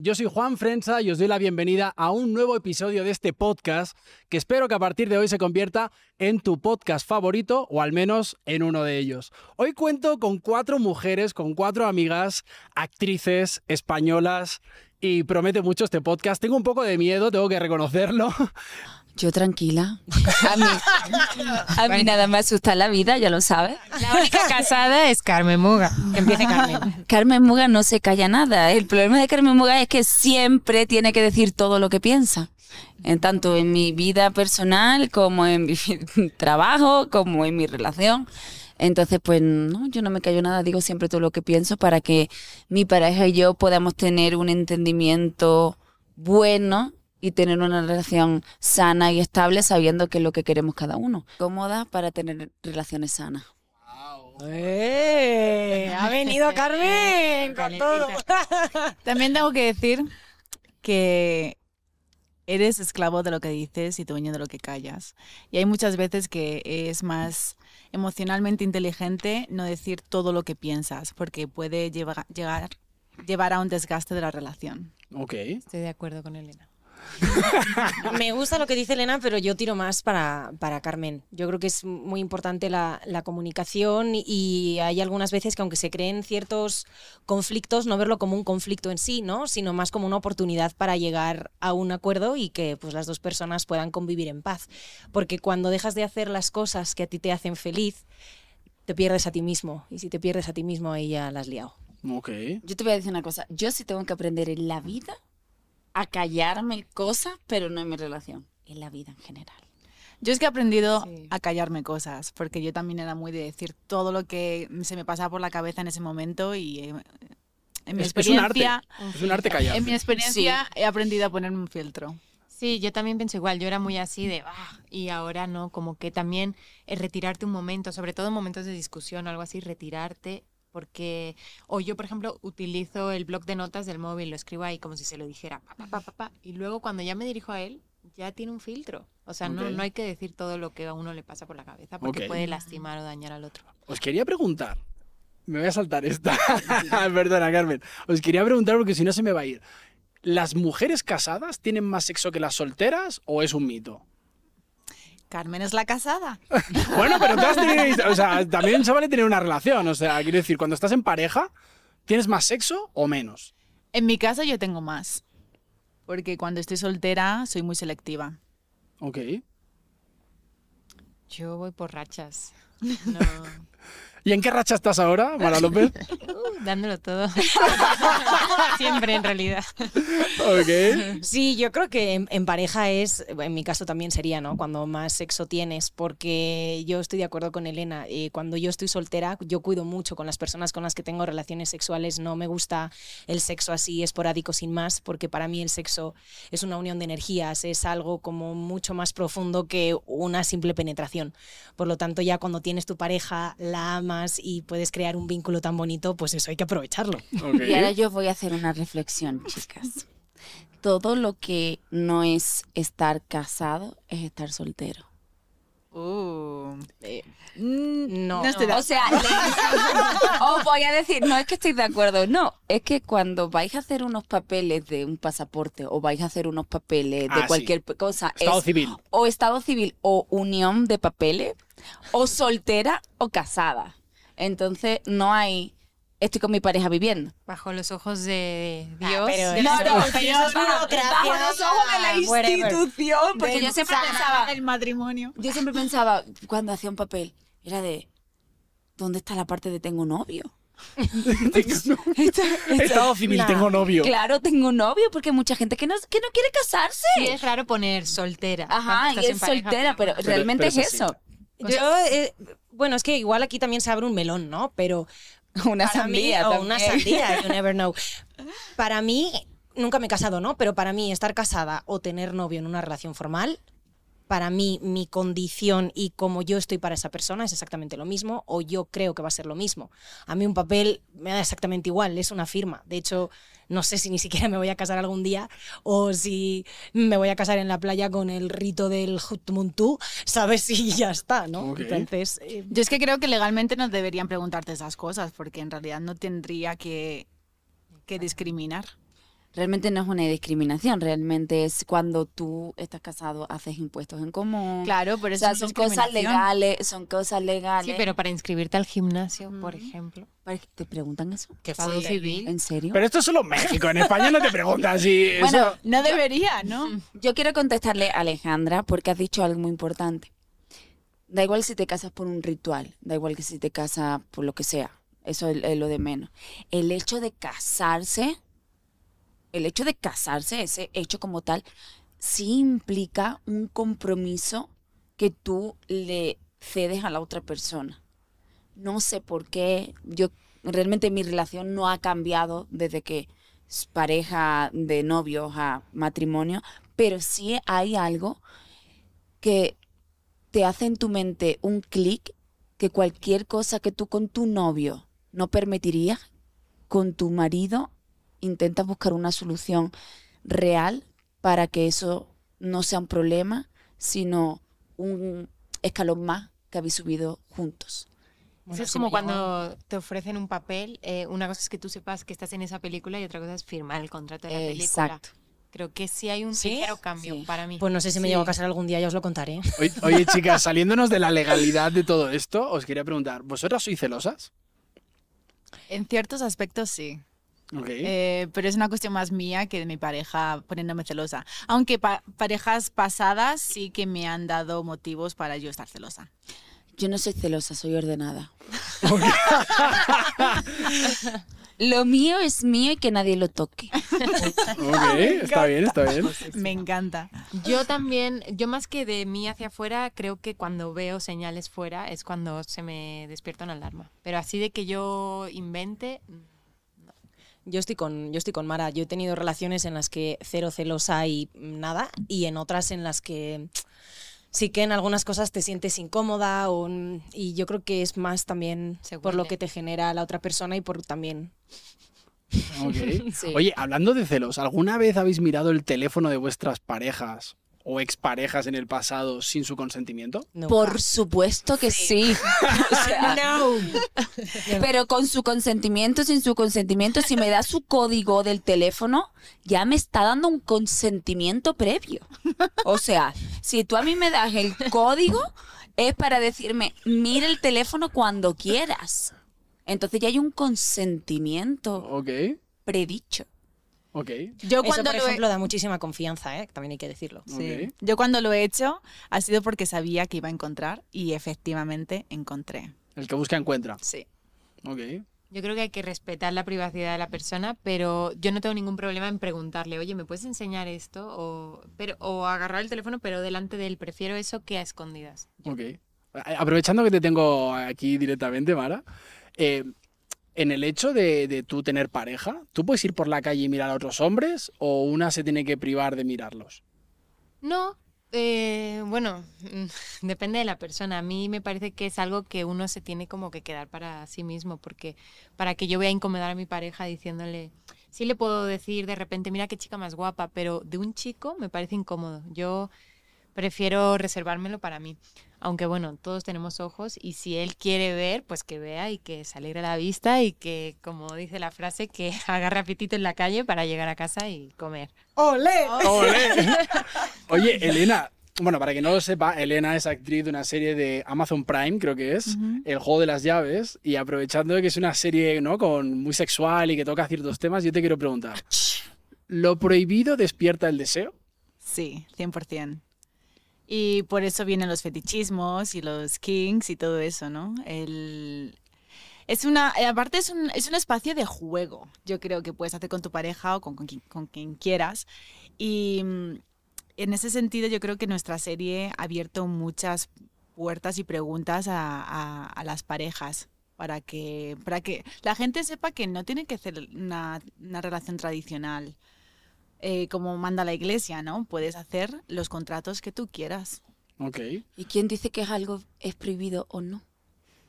Yo soy Juan Frenza y os doy la bienvenida a un nuevo episodio de este podcast que espero que a partir de hoy se convierta en tu podcast favorito o al menos en uno de ellos. Hoy cuento con cuatro mujeres, con cuatro amigas, actrices españolas y promete mucho este podcast. Tengo un poco de miedo, tengo que reconocerlo. Yo tranquila. A mí, a mí nada me asusta la vida, ya lo sabes. La única casada es Carmen Muga. Que empiece Carmen. Carmen Muga no se calla nada. El problema de Carmen Muga es que siempre tiene que decir todo lo que piensa. En tanto en mi vida personal, como en mi trabajo, como en mi relación. Entonces, pues no, yo no me callo nada, digo siempre todo lo que pienso para que mi pareja y yo podamos tener un entendimiento bueno y tener una relación sana y estable sabiendo qué es lo que queremos cada uno. Cómoda para tener relaciones sanas. ¡Eh! Ha venido Carmen con todo. También tengo que decir que eres esclavo de lo que dices y dueño de lo que callas. Y hay muchas veces que es más emocionalmente inteligente no decir todo lo que piensas, porque puede llevar, llegar, llevar a un desgaste de la relación. Ok. Estoy de acuerdo con Elena. Me gusta lo que dice Elena, pero yo tiro más para, para Carmen. Yo creo que es muy importante la, la, comunicación y hay algunas veces que aunque se creen ciertos conflictos, no verlo como un conflicto en sí, ¿no? sino más como una oportunidad para llegar a un acuerdo y que pues, las dos personas puedan convivir en paz. Porque cuando dejas de hacer las cosas que a ti te hacen feliz, te pierdes a ti mismo. Y si te pierdes a ti mismo, ahí ya la has liado. Ok. Yo te voy a decir una cosa. Yo sí tengo que aprender en la vida a callarme cosas, pero no en mi relación, en la vida en general. Yo es que he aprendido sí. a callarme cosas, porque yo también era muy de decir todo lo que se me pasaba por la cabeza en ese momento y eh, en mi es, experiencia... Es un arte, es un arte callar. En mi experiencia sí. he aprendido a ponerme un filtro. Sí, yo también pienso igual, yo era muy así de, ah, y ahora no, como que también es retirarte un momento, sobre todo en momentos de discusión o algo así, retirarte porque o yo por ejemplo utilizo el blog de notas del móvil lo escribo ahí como si se lo dijera pa, pa, pa, pa, pa y luego cuando ya me dirijo a él ya tiene un filtro. O sea okay. no, no hay que decir todo lo que a uno le pasa por la cabeza porque okay. puede lastimar o dañar al otro. Os quería preguntar me voy a saltar esta. Perdona Carmen. Os quería preguntar porque si no se me va a ir. Las mujeres casadas tienen más sexo que las solteras o es un mito Carmen es la casada. bueno, pero todas tenéis, o sea, también se vale tener una relación. O sea, quiero decir, cuando estás en pareja, ¿tienes más sexo o menos? En mi caso yo tengo más. Porque cuando estoy soltera soy muy selectiva. Ok. Yo voy por rachas. No. ¿Y en qué racha estás ahora, Mara López? Dándolo todo. Siempre, en realidad. Ok. Sí, yo creo que en, en, pareja es, en mi caso también sería, ¿no? Cuando más sexo tienes, porque yo estoy de acuerdo con Elena. Eh, cuando yo estoy soltera, yo cuido mucho con las personas con las que tengo relaciones sexuales. No me gusta el sexo así esporádico sin más, porque para mí el sexo es una unión de energías, es algo como mucho más profundo que una simple penetración. Por lo tanto, ya cuando tienes tu pareja, la amas y puedes crear un vínculo tan bonito, pues eso hay que aprovecharlo. Okay. Y ahora yo voy a hacer una reflexión, chicas. Todo lo que no es estar casado es estar soltero. Uh, eh, no, no estoy de... O sea, os voy a decir, no es que estoy de acuerdo, no, es que cuando vais a hacer unos papeles de un pasaporte o vais a hacer unos papeles de ah, cualquier sí. cosa, estado es civil. o estado civil o unión de papeles, o soltera o casada. Entonces no hay estoy con mi pareja viviendo. Bajo los ojos de Dios. Ah, pero de no, la no, bajo los ojos de la whatever. institución. Porque yo siempre pensaba, el matrimonio. yo siempre pensaba, cuando hacía un papel, era de, ¿dónde está la parte de tengo novio? Estado civil, Nah. tengo novio. Claro, tengo novio, porque hay mucha gente que no, que no quiere casarse. Sí, es raro poner soltera. Ajá, y es pareja, soltera, pero, Pero- realmente pero es eso. Yo, eh, bueno, es que igual aquí también se abre un melón, ¿no? Pero Una para sandía mí, o una sandía, you never know. Para mí, nunca me he casado, ¿no? Pero para mí estar casada o tener novio en una relación formal, para mí mi condición y como yo estoy para esa persona es exactamente lo mismo o yo creo que va a ser lo mismo. A mí un papel me da exactamente igual, es una firma. De hecho, no sé si ni siquiera me voy a casar algún día o si me voy a casar en la playa con el rito del Jutmuntú, ¿sabes? Y ya está, ¿no? Entonces, eh, Yo es que creo que legalmente no deberían preguntarte esas cosas, porque en realidad no tendría que, que discriminar. Realmente no es una discriminación, realmente es cuando tú estás casado, haces impuestos en común. Claro, pero o eso sea, es son cosas legales, son cosas legales. Sí, pero para inscribirte al gimnasio, por ejemplo. ¿Para qué ¿Te preguntan eso? Fue- civil. ¿En serio? Pero esto es solo México, en España no te preguntan si... eso- Bueno, No debería, ¿no? Yo quiero contestarle a Alejandra porque has dicho algo muy importante. Da igual si te casas por un ritual, da igual que si te casas por lo que sea, eso es, es lo de menos. El hecho de casarse, el hecho de casarse, ese hecho como tal, sí implica un compromiso que tú le cedes a la otra persona. No sé por qué, yo realmente mi relación no ha cambiado desde que es pareja de novios a matrimonio, pero sí hay algo que te hace en tu mente un clic que cualquier cosa que tú con tu novio no permitirías, con tu marido intentas buscar una solución real para que eso no sea un problema, sino un escalón más que habéis subido juntos. Bueno, Eso es como cuando te ofrecen un papel. eh, una cosa es que tú sepas que estás en esa película y otra cosa es firmar el contrato de la película. Exacto. Creo que sí hay un ¿Sí? ligero cambio Sí. para mí. Pues no sé si me Sí. llego a casar algún día, ya os lo contaré. Oye, oye, chicas, saliéndonos de la legalidad de todo esto, os quería preguntar, ¿vosotras sois celosas? En ciertos aspectos sí. Eh, pero es una cuestión más mía que de mi pareja poniéndome celosa. Aunque pa- parejas pasadas sí que me han dado motivos para yo estar celosa. Yo no soy celosa, soy ordenada. Lo mío es mío y que nadie lo toque. Ok, está bien, está bien. Me encanta. Yo también, yo más que de mí hacia afuera, creo que cuando veo señales fuera es cuando se me despierta una alarma. Pero así de que yo invente, Yo estoy con, yo estoy con Mara. Yo he tenido relaciones en las que cero celosa y nada, y en otras en las que sí que en algunas cosas te sientes incómoda o, y yo creo que es más también por lo que te genera la otra persona y por también Ok. Sí. Oye, hablando de celos, ¿alguna vez habéis mirado el teléfono de vuestras parejas o exparejas en el pasado sin su consentimiento? no. Por supuesto que sí. O sea, Pero con su consentimiento, sin su consentimiento, si me da su código del teléfono, ya me está dando un consentimiento previo. O sea, si tú a mí me das el código, es para decirme, mira el teléfono cuando quieras. Entonces ya hay un consentimiento Ok, predicho. Ok. Yo Eso, cuando por lo he- ejemplo, da muchísima confianza, ¿eh? también hay que decirlo. Sí. Ok. Yo cuando lo he hecho ha sido porque sabía que iba a encontrar y efectivamente encontré. El que busca encuentra. Sí. Ok. yo creo que hay que respetar la privacidad de la persona, pero yo no tengo ningún problema en preguntarle, oye, ¿me puedes enseñar esto? O, pero, o agarrar el teléfono, pero delante de él. Prefiero eso que a escondidas. Ok. Aprovechando que te tengo aquí directamente, Mara, eh, en el hecho de, de tú tener pareja, ¿tú puedes ir por la calle y mirar a otros hombres o una se tiene que privar de mirarlos? No, eh, bueno, depende de la persona. A mí me parece que es algo que uno se tiene como que quedar para sí mismo, porque para que yo voy a incomodar a mi pareja diciéndole, sí le puedo decir de repente, mira qué chica más guapa, pero de un chico me parece incómodo. Yo prefiero reservármelo para mí. Aunque bueno, todos tenemos ojos y si él quiere ver, pues que vea y que se alegre la vista y que, como dice la frase, que agarre apetito en la calle para llegar a casa y comer. ¡Ole! Oye, Elena, bueno, para que no lo sepa, Elena es actriz de una serie de Amazon Prime, creo que es, El juego de las llaves, y aprovechando que es una serie ¿no? con muy sexual y que toca ciertos temas, yo te quiero preguntar, ¿lo prohibido despierta el deseo? Sí, 100%. Y por eso vienen los fetichismos y los kings y todo eso, ¿no? El... Es una, aparte es un, es un espacio de juego, yo creo que puedes hacer con tu pareja o con, con, con quien quieras. Y mm, en ese sentido yo creo que nuestra serie ha abierto muchas puertas y preguntas a, a- a las parejas para que, para que la gente sepa que no tiene que ser una, una relación tradicional eh, como manda la iglesia, ¿no? Puedes hacer los contratos que tú quieras. Ok. ¿Y quién dice que es algo es prohibido o no?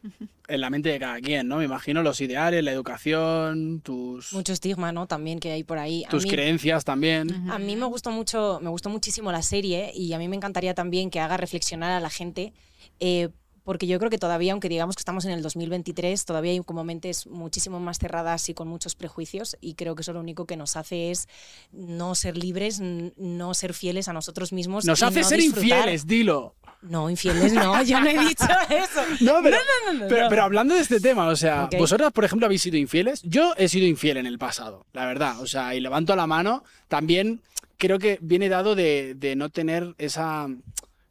En la mente de cada quien, ¿no? Me imagino los ideales, la educación, tus, Mucho estigma, ¿no? También que hay por ahí. A tus mí- creencias también. A mí me gustó mucho, me gustó muchísimo la serie y a mí me encantaría también que haga reflexionar a la gente, eh, porque yo creo que todavía, aunque digamos que estamos en el 2023, todavía hay como mentes muchísimo más cerradas y con muchos prejuicios y creo que eso lo único que nos hace es no ser libres, no ser fieles a nosotros mismos. Nos hace no ser disfrutar. infieles, dilo. No, infieles no, yo no he dicho eso. No, pero, no, no, pero, hablando de este tema, o sea, vosotras, por ejemplo, habéis sido infieles. Yo he sido infiel en el pasado, la verdad. O sea, y levanto la mano. También creo que viene dado de, de no tener esa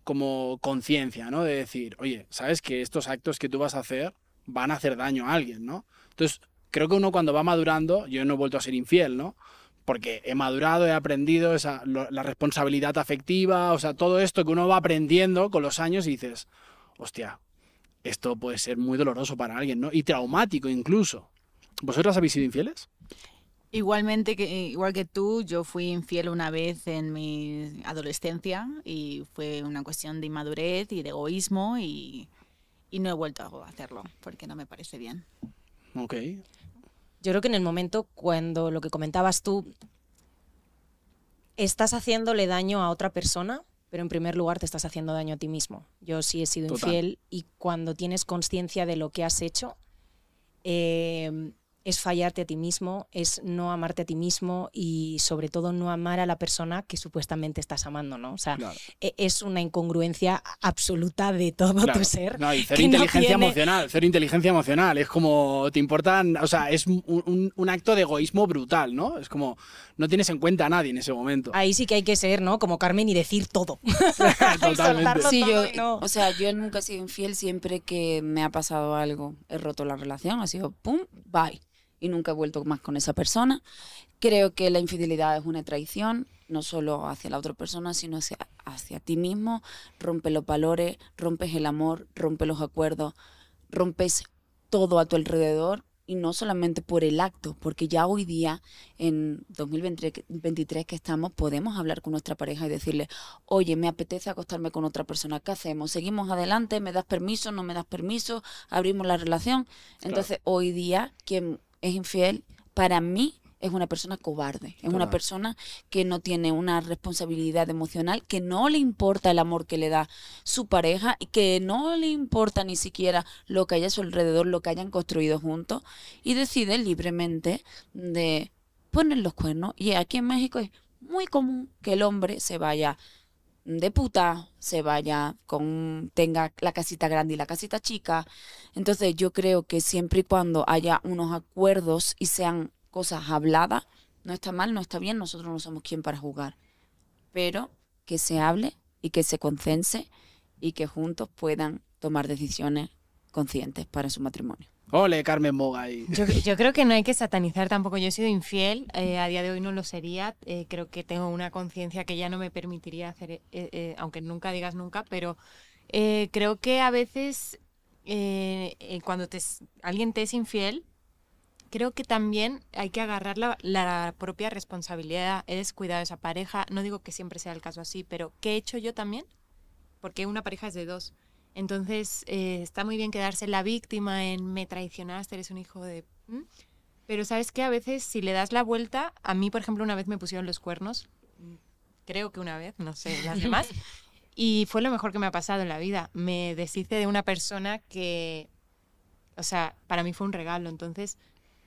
como conciencia, ¿no? De decir, oye, sabes que estos actos que tú vas a hacer van a hacer daño a alguien, ¿no? Entonces, creo que uno cuando va madurando, yo no he vuelto a ser infiel, ¿no? Porque he madurado, he aprendido esa, lo- la responsabilidad afectiva, o sea, todo esto que uno va aprendiendo con los años y dices, hostia, esto puede ser muy doloroso para alguien, ¿no? Y traumático incluso. ¿Vosotras habéis sido infieles? Igualmente que igual que tú, yo fui infiel una vez en mi adolescencia y fue una cuestión de inmadurez y de egoísmo y, y no he vuelto a hacerlo porque no me parece bien. Ok. Yo creo que en el momento cuando lo que comentabas tú, estás haciéndole daño a otra persona, pero en primer lugar te estás haciendo daño a ti mismo. Yo sí he sido Total. infiel y cuando tienes conciencia de lo que has hecho, eh, es fallarte a ti mismo, es no amarte a ti mismo y sobre todo no amar a la persona que supuestamente estás amando, ¿no? O sea, Claro. e- es una incongruencia absoluta de todo Claro. tu ser. No, y cero no inteligencia tiene- emocional, cero inteligencia emocional. Es como, te importan, o sea, es un, un- un acto de egoísmo brutal, ¿no? Es como, no tienes en cuenta a nadie en ese momento. Ahí sí que hay que ser, ¿no? Como Carmen y decir todo. Totalmente. Sí, todo yo, y no. o sea, yo nunca he sido infiel siempre que me ha pasado algo. He roto la relación, ha sido pum, bye. Y nunca he vuelto más con esa persona. Creo que la infidelidad es una traición, no solo hacia la otra persona, sino hacia, hacia ti mismo. Rompe los valores, rompes el amor, rompes los acuerdos, rompes todo a tu alrededor. Y no solamente por el acto, porque ya hoy día, en 2023 que estamos, podemos hablar con nuestra pareja y decirle, oye, me apetece acostarme con otra persona, ¿qué hacemos? ¿Seguimos adelante? ¿Me das permiso? ¿No me das permiso? ¿Abrimos la relación? Entonces, hoy día, quien es infiel, para mí, es una persona cobarde, es una persona que no tiene una responsabilidad emocional, que no le importa el amor que le da su pareja y que no le importa ni siquiera lo que haya a su alrededor, lo que hayan construido juntos y decide libremente de poner los cuernos. Y aquí en México es muy común que el hombre se vaya de puta, se vaya con tenga la casita grande y la casita chica. Entonces yo creo que siempre y cuando haya unos acuerdos y sean cosas habladas, no está mal, no está bien, nosotros no somos quien para jugar. Pero que se hable y que se concense y que juntos puedan tomar decisiones conscientes para su matrimonio. Ole, Carmen Moga. Yo, yo creo que no hay que satanizar tampoco. Yo he sido infiel, eh, a día de hoy no lo sería. eh, creo que tengo una conciencia que ya no me permitiría hacer, eh, aunque nunca digas nunca, pero creo que a veces cuando te, es- alguien te es infiel, creo que también hay que agarrar la, propia responsabilidad. He descuidado a esa pareja. No digo que siempre sea el caso así, pero ¿qué he hecho yo también? Porque una pareja es de dos. Entonces, eh, está muy bien quedarse la víctima en me traicionaste, eres un hijo de... ¿Mm? Pero sabes que a veces si le das la vuelta, a mí, por ejemplo, una vez me pusieron los cuernos, creo que una vez, no sé, las demás, y fue lo mejor que me ha pasado en la vida. Me deshice de una persona que, o sea, para mí fue un regalo. Entonces,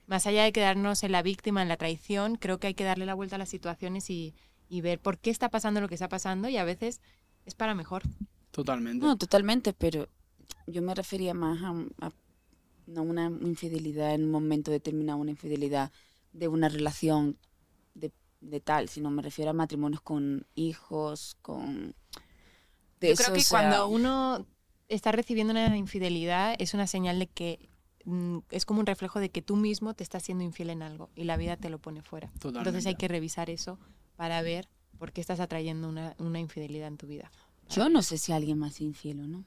más allá de quedarnos en la víctima, en la traición, creo que hay que darle la vuelta a las situaciones y, y ver por qué está pasando lo que está pasando y a veces es para mejor. Totalmente. No, totalmente, pero yo me refería más a, no una infidelidad en un momento determinado, una infidelidad de una relación de, de tal, sino me refiero a matrimonios con hijos, con... de Yo eso, creo que o sea, cuando uno está recibiendo una infidelidad es una señal de que mm, es como un reflejo de que tú mismo te estás siendo infiel en algo y la vida te lo pone fuera. Entonces Totalmente. hay que revisar eso para ver por qué estás atrayendo una, una infidelidad en tu vida. Yo no sé si alguien más es infiel o no.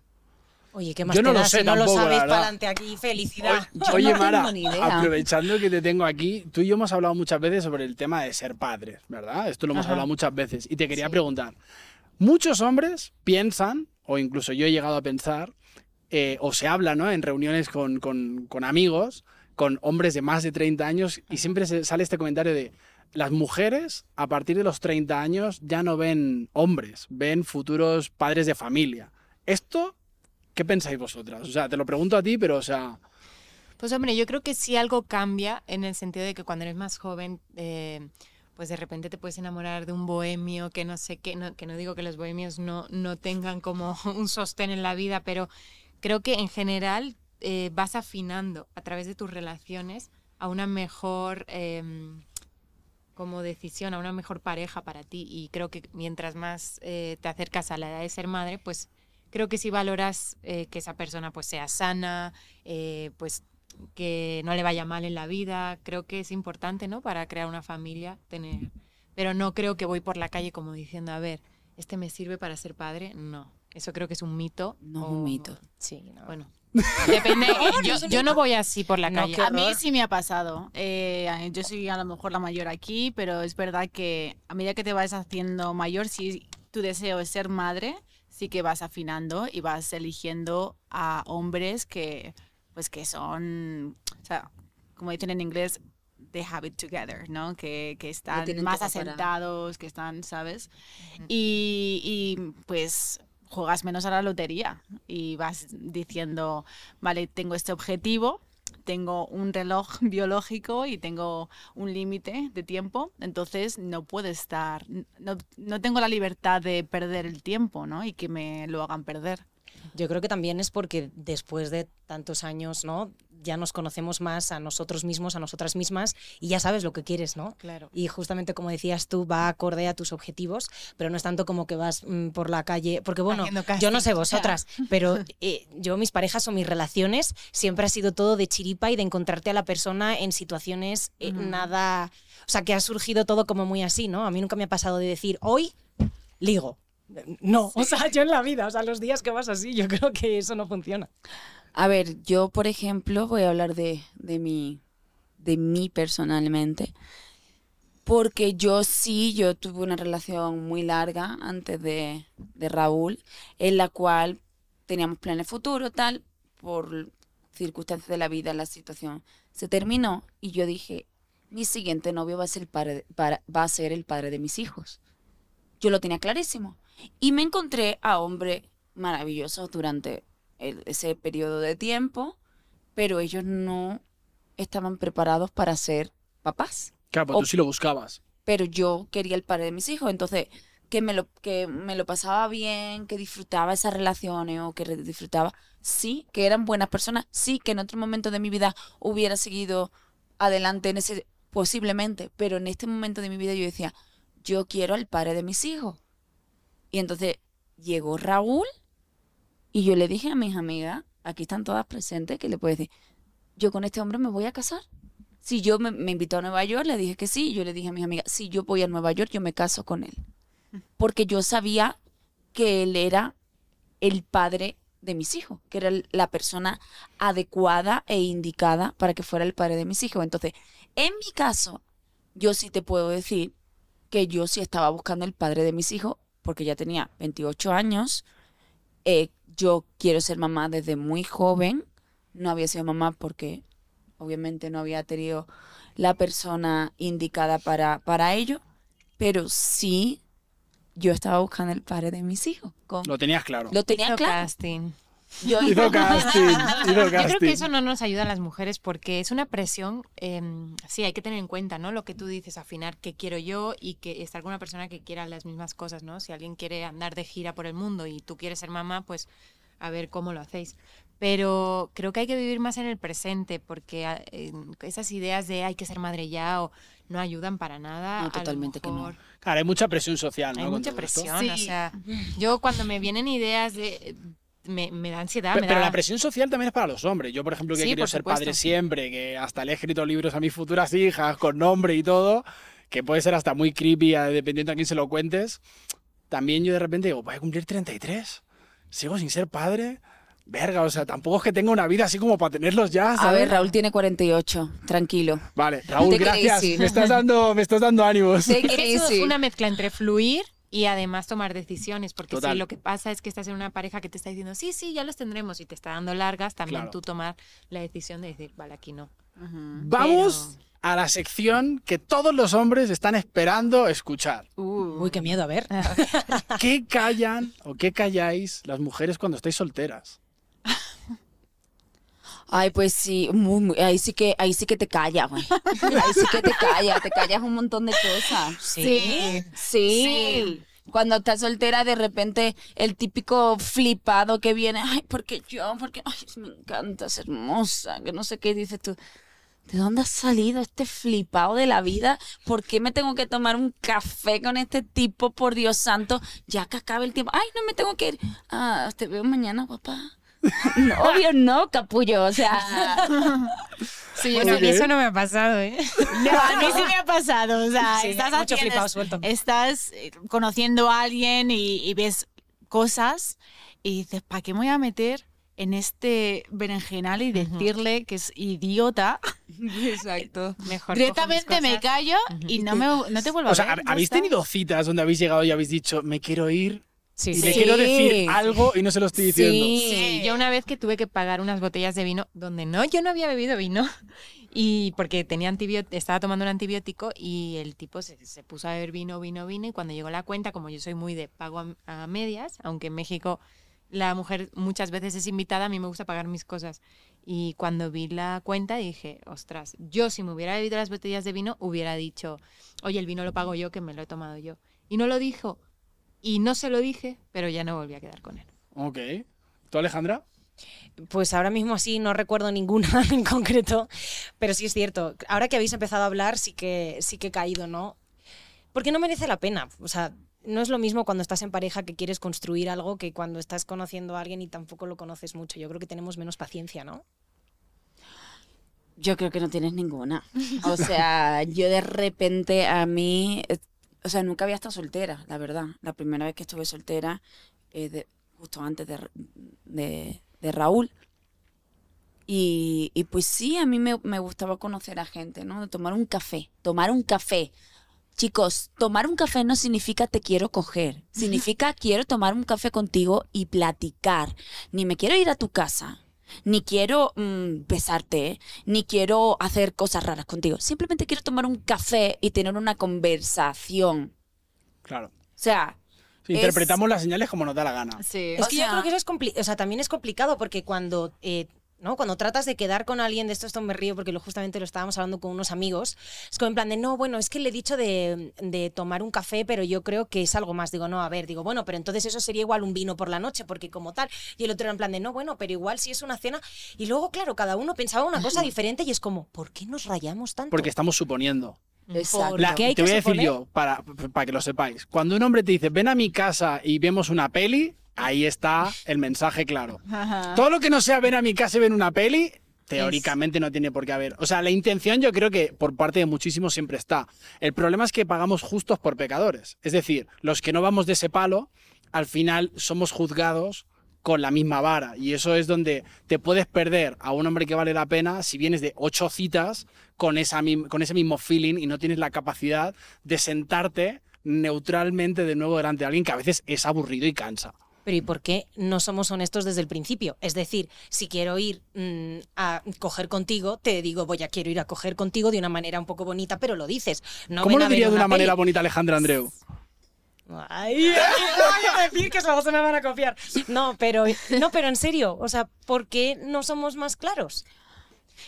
Oye, ¿qué más Yo no te lo da? sé si no lo tampoco, la sabes, verdad. para adelante aquí, felicidad. Yo Oye, no Mara, tengo ni idea. aprovechando que te tengo aquí, tú y yo hemos hablado muchas veces sobre el tema de ser padres, ¿verdad? Esto lo hemos Ajá. hablado muchas veces. Y te quería Sí. preguntar, muchos hombres piensan, o incluso yo he llegado a pensar, eh, o se habla, ¿no? En reuniones con, con- con amigos, con hombres de más de 30 años, y siempre se- sale este comentario de, las mujeres a partir de los 30 años ya no ven hombres, ven futuros padres de familia. ¿Esto ¿Qué pensáis vosotras? O sea, te lo pregunto a ti, pero o sea, Pues hombre, yo creo que sí algo cambia en el sentido de que cuando eres más joven, eh, pues de repente te puedes enamorar de un bohemio que no sé qué, no- que no digo que los bohemios no, no tengan como un sostén en la vida, pero creo que en general eh, vas afinando a través de tus relaciones a una mejor em, como decisión, a una mejor pareja para ti. Y creo que mientras más eh, te acercas a la edad de ser madre, pues creo que si valoras eh, que esa persona pues sea sana, eh, pues que no le vaya mal en la vida, creo que es importante, ¿no? Para crear una familia, tener... Pero no creo que voy por la calle como diciendo, a ver, ¿este me sirve para ser padre? No, eso creo que es un mito. No es o- un mito. Sí, no. Bueno, depende. yo, yo no voy así por la calle. A mí sí me ha pasado. Eh, yo soy a lo mejor la mayor aquí, pero es verdad que a medida que te vas haciendo mayor, si tu deseo es ser madre, sí que vas afinando y vas eligiendo a hombres que, pues que son, o sea, como dicen en inglés, they have it together, ¿no? Que, que están más para- asentados, que están, ¿sabes? y, y, pues juegas menos a la lotería y vas diciendo, vale, tengo este objetivo, tengo un reloj biológico y tengo un límite de tiempo, entonces no puedo estar, no, no tengo la libertad de perder el tiempo, ¿no? Y que me lo hagan perder. Yo creo que también es porque después de tantos años, ¿no? Ya nos conocemos más a nosotros mismos, a nosotras mismas, y ya sabes lo que quieres, ¿no? Claro. Y justamente como decías tú, va acorde a tus objetivos, pero no es tanto como que vas mm, por la calle, porque bueno, yo no sé vosotras, pero eh, yo mis parejas o mis relaciones siempre ha sido todo de chiripa y de encontrarte a la persona en situaciones eh, nada, o sea, que ha surgido todo como muy así, ¿no? A mí nunca me ha pasado de decir, hoy ligo. No, o sea, yo en la vida, o sea, los días que vas así, yo creo que eso no funciona. A ver, yo, por ejemplo, voy a hablar de, de mí, de mí personalmente. Porque yo sí, yo tuve una relación muy larga antes de, de Raúl, en la cual teníamos planes futuros, tal, por circunstancias de la vida, la situación se terminó y yo dije, mi siguiente novio va a ser el padre, para- va a ser el padre de mis hijos. Yo lo tenía clarísimo. Y me encontré a hombres maravillosos durante el- ese periodo de tiempo, pero ellos no estaban preparados para ser papás. claro, O- tú sí lo buscabas. Pero yo quería el padre de mis hijos, entonces que me lo que me lo pasaba bien, que disfrutaba esas relaciones o que disfrutaba, sí, que eran buenas personas, sí, que en otro momento de mi vida hubiera seguido adelante en ese posiblemente, pero en este momento de mi vida yo decía, yo quiero al padre de mis hijos. Y entonces llegó Raúl y yo le dije a mis amigas, aquí están todas presentes, que le puedo decir, yo con este hombre me voy a casar. Si yo me, me a Nueva York, le dije que sí. Yo le dije a mis amigas, si yo voy a Nueva York, yo me caso con él. Porque yo sabía que él era el padre de mis hijos, que era la persona adecuada e indicada para que fuera el padre de mis hijos. Entonces, en mi caso, yo sí te puedo decir que yo sí estaba buscando el padre de mis hijos, porque ya tenía 28 años. Eh, yo quiero ser mamá desde muy joven. No había sido mamá porque obviamente no había tenido la persona indicada para, para ello, pero sí yo estaba buscando el padre de mis hijos. con- Lo tenías claro. lo tenía claro. casting. Yo Hizo casting, hizo Yo creo que eso no nos ayuda a las mujeres porque es una presión, em, sí, hay que tener en cuenta, ¿no? Lo que tú dices, afinar qué quiero yo y que estar con una persona que quiera las mismas cosas, ¿no? Si alguien quiere andar de gira por el mundo y tú quieres ser mamá, pues a ver cómo lo hacéis. Pero creo que hay que vivir más en el presente porque ah, esas ideas de hay que ser madre ya o no ayudan para nada. No, a lo totalmente que no. Claro, hay mucha presión social, ¿no? Hay mucha presión, o Sí. sea, yo cuando me vienen ideas de... Me, me da ansiedad, me Pero, la presión social también es para los hombres. Yo, por ejemplo, que he Sí, querido por ser padre siempre, que hasta le he escrito libros a mis futuras hijas con nombre y todo, que puede ser hasta muy creepy a- dependiendo a quién se lo cuentes. También yo de repente digo, voy a cumplir 33, sigo sin ser padre. Verga, o sea, tampoco es que tenga una vida así como para tenerlos ya, A ¿sabes? ver, Raúl tiene 48, tranquilo. Vale, Raúl, Take gracias. Me estás dando, me estás dando ánimos. Es eso una mezcla entre fluir y además tomar decisiones, porque Total. si lo que pasa es que estás en una pareja que te está diciendo, sí, sí, ya los tendremos y te está dando largas, también Claro. tú tomar la decisión de decir, vale, aquí no. Vamos a la sección que todos los hombres están esperando escuchar. Uh. Uy, qué miedo, a ver. ¿Qué callan o qué calláis las mujeres cuando estáis solteras? Ay, pues sí, muy, muy- ahí sí que, ahí sí que te callas, güey. Ahí sí que te callas, te callas un montón de cosas. Sí. Sí. Cuando estás soltera, de repente el típico flipado que viene, ay, porque yo, porque ay, me encanta, es hermosa, que no sé qué, dices tú. ¿De dónde has salido este flipado de la vida? ¿Por qué me tengo que tomar un café con este tipo, por Dios santo? Ya que acabe el tiempo. Ay, no me tengo que ir. Ah, te veo mañana, papá. No, obvio no, capullo. O sea, Sí, Bueno, eso, ¿qué? eso no me ha pasado, ¿eh? No, a mí sí me ha pasado. O sea, Sí, estás, mucho haciendo- flipado suelto. estás eh, conociendo a alguien y, y ves cosas y dices, ¿para qué me voy a meter en este berenjenal y decirle que es idiota? exacto. Mejor Directamente me callo y no, me, no te vuelvo O a sea, ver. ¿hab- ya ¿habéis tenido citas donde habéis llegado y habéis dicho, me quiero ir Sí, y sí. le quiero decir algo y no se lo estoy diciendo? Sí, yo una vez que tuve que pagar unas botellas de vino donde no, yo no había bebido vino. Y porque tenía antibiótico, estaba tomando un antibiótico y el tipo se, se puso a beber vino, vino, vino. Y cuando llegó la cuenta, como yo soy muy de pago a, a medias, aunque en México la mujer muchas veces es invitada, a mí me gusta pagar mis cosas. Y cuando vi la cuenta dije, ostras, yo si me hubiera bebido las botellas de vino, hubiera dicho, oye, el vino lo pago yo, que me lo he tomado yo. Y no lo dijo. Y no se lo dije, pero ya no volví a quedar con él. Ok. ¿Tú, Alejandra? Pues ahora mismo así no recuerdo ninguna en concreto, pero sí es cierto. Ahora que habéis empezado a hablar, sí que, sí que he caído, ¿no? Porque no merece la pena. O sea, no es lo mismo cuando estás en pareja que quieres construir algo que cuando estás conociendo a alguien y tampoco lo conoces mucho. Yo creo que tenemos menos paciencia, ¿no? Yo creo que no tienes ninguna. O sea, yo de repente a mí, o sea, nunca había estado soltera, la verdad. La primera vez que estuve soltera, eh, de- justo antes de, de- de Raúl. Y, y pues sí, a mí me, me gustaba conocer a gente, ¿no? De tomar un café, tomar un café. Chicos, tomar un café no significa te quiero coger. Significa quiero tomar un café contigo y platicar. Ni me quiero ir a tu casa, ni quiero mm, besarte, ni quiero hacer cosas raras contigo. Simplemente quiero tomar un café y tener una conversación. Claro. O sea, Es- Interpretamos las señales como nos da la gana. Sí. Es O que sea- yo creo que eso es compli- o sea, también es complicado porque cuando, eh, ¿no? cuando tratas de quedar con alguien, de esto, esto me río porque lo, justamente lo estábamos hablando con unos amigos, es como en plan de, no, bueno, es que le he dicho de, de tomar un café, pero yo creo que es algo más. Digo, no, a ver, digo, bueno, pero entonces eso sería igual un vino por la noche, porque como tal. Y el otro era en plan de, no, bueno, pero igual si es una cena. Y luego, claro, cada uno pensaba una cosa diferente y es como, ¿por qué nos rayamos tanto? Porque estamos suponiendo. Exacto. La- qué hay te que voy a decir yo, para, para que lo sepáis. Cuando un hombre te dice, ven a mi casa y vemos una peli, ahí está el mensaje claro. Ajá. Todo lo que no sea ven a mi casa y ven una peli, teóricamente no tiene por qué haber. O sea, la intención yo creo que por parte de muchísimos siempre está. El problema es que pagamos justos por pecadores. Es decir, los que no vamos de ese palo, al final somos juzgados con la misma vara. Y eso es donde te puedes perder a un hombre que vale la pena si vienes de ocho citas con, esa, con ese mismo feeling y no tienes la capacidad de sentarte neutralmente de nuevo delante de alguien que a veces es aburrido y cansa. Pero ¿y por qué no somos honestos desde el principio? Es decir, si quiero ir mm, a coger contigo, te digo, voy a quiero ir a coger contigo de una manera un poco bonita, pero lo dices. No ¿Cómo lo diría de una peli. manera bonita Alejandra Andreu? Ay, no voy a decir que luego se me van a copiar. No, pero no, pero en serio, o sea, ¿por qué no somos más claros?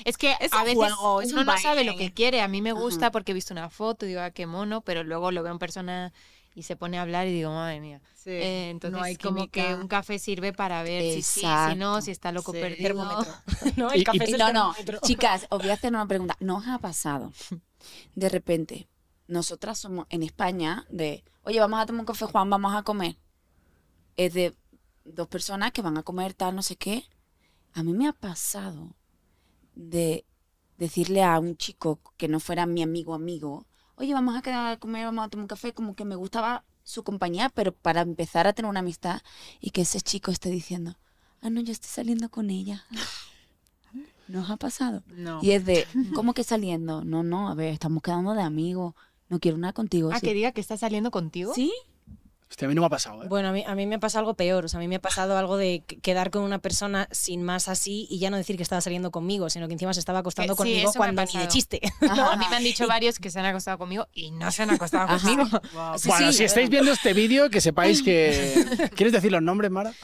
Es que Es a un veces juego, es uno un no sabe lo que quiere. A mí me gusta porque he visto una foto y digo, ah, qué mono, pero luego lo veo en persona y se pone a hablar y digo, madre mía. Sí, Eh, entonces, no hay como que un café sirve para ver si sí, si no, si está loco Sí. perdido. Termómetro. ¿no? El café y- es el No, no, termómetro. chicas, os voy a hacer una pregunta. ¿No os ha pasado de repente? Nosotras somos en España de, oye, vamos a tomar un café, Juan, vamos a comer. Es de dos personas que van a comer tal, no sé qué. A mí me ha pasado de decirle a un chico que no fuera mi amigo amigo, oye, vamos a quedar a comer, vamos a tomar un café, como que me gustaba su compañía, pero para empezar a tener una amistad y que ese chico esté diciendo, ah, no, yo estoy saliendo con ella. ¿No os ha pasado? No. Y es de, ¿cómo que saliendo? No, no, a ver, estamos quedando de amigos. No quiero nada contigo. Ah, sí. que diga que está saliendo contigo. ¿Sí? Hostia, a mí no me ha pasado, ¿eh? Bueno, a mí, a mí me pasa algo peor. O sea, a mí me ha pasado algo de que- quedar con una persona sin más así y ya no decir que estaba saliendo conmigo, sino que encima se estaba acostando Que sí, conmigo cuando ni de chiste. No, a mí me han dicho varios que se han acostado conmigo y no se han acostado Ajá. conmigo. Sí, bueno, sí, si estáis viendo este vídeo, que sepáis que... ¿Quieres decir los nombres, Mara?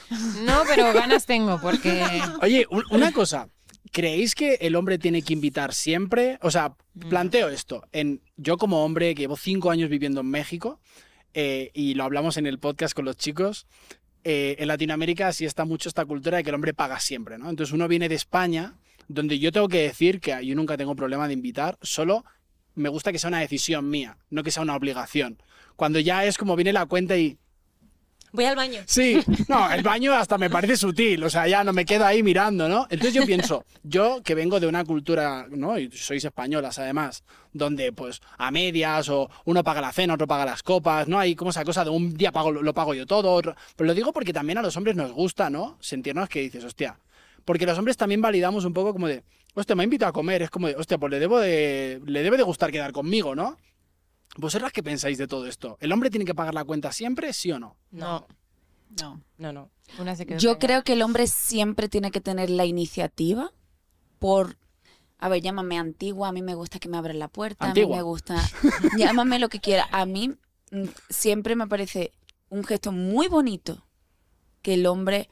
No, pero ganas tengo porque... Oye, un- una cosa. ¿Creéis que el hombre tiene que invitar siempre? O sea, Mm. planteo esto. En, yo como hombre que llevo cinco años viviendo en México, eh, y lo hablamos en el podcast con los chicos, eh, en Latinoamérica sí está mucho esta cultura de que el hombre paga siempre, ¿no? Entonces uno viene de España, donde yo tengo que decir que yo nunca tengo problema de invitar, solo me gusta que sea una decisión mía, no que sea una obligación. Cuando ya es como viene la cuenta y Voy al baño. Sí, no, el baño hasta me parece sutil, o sea, ya no me quedo ahí mirando, ¿no? Entonces yo pienso, yo que vengo de una cultura, ¿no? Y sois españolas además, donde pues a medias o uno paga la cena, otro paga las copas, ¿no? Hay como esa cosa de un día pago, lo pago yo todo, otro... Pero lo digo porque también a los hombres nos gusta, ¿no? Sentirnos que dices, hostia, porque los hombres también validamos un poco como de, hostia, me ha invitado a comer, es como de, hostia, pues le debo de, le debe de gustar quedar conmigo, ¿no? ¿Vosotras qué pensáis de todo esto? ¿El hombre tiene que pagar la cuenta siempre, sí o no? No, No. No, no. una se quedó Yo creo que el hombre siempre tiene que tener la iniciativa por... A ver, llámame antigua, a mí me gusta que me abran la puerta, a Antigua. mí me gusta... llámame lo que quiera. A mí mm, siempre me parece un gesto muy bonito que el hombre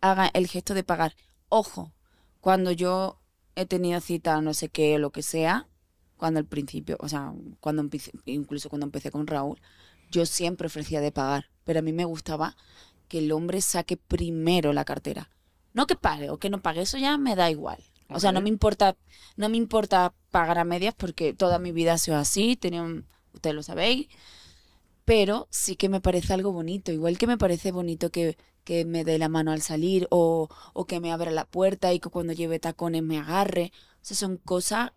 haga el gesto de pagar. Ojo, cuando yo he tenido cita, no sé qué, o lo que sea, cuando al principio, o sea, cuando empecé, incluso cuando empecé con Raúl, yo siempre ofrecía de pagar, pero a mí me gustaba que el hombre saque primero la cartera. No que pague o que no pague, eso ya me da igual. O sea, no me importa, no me importa pagar a medias porque toda mi vida ha sido así, tenía un- ustedes lo sabéis, pero sí que me parece algo bonito, igual que me parece bonito que, que me dé la mano al salir o, o que me abra la puerta y que cuando lleve tacones me agarre. O sea, son cosas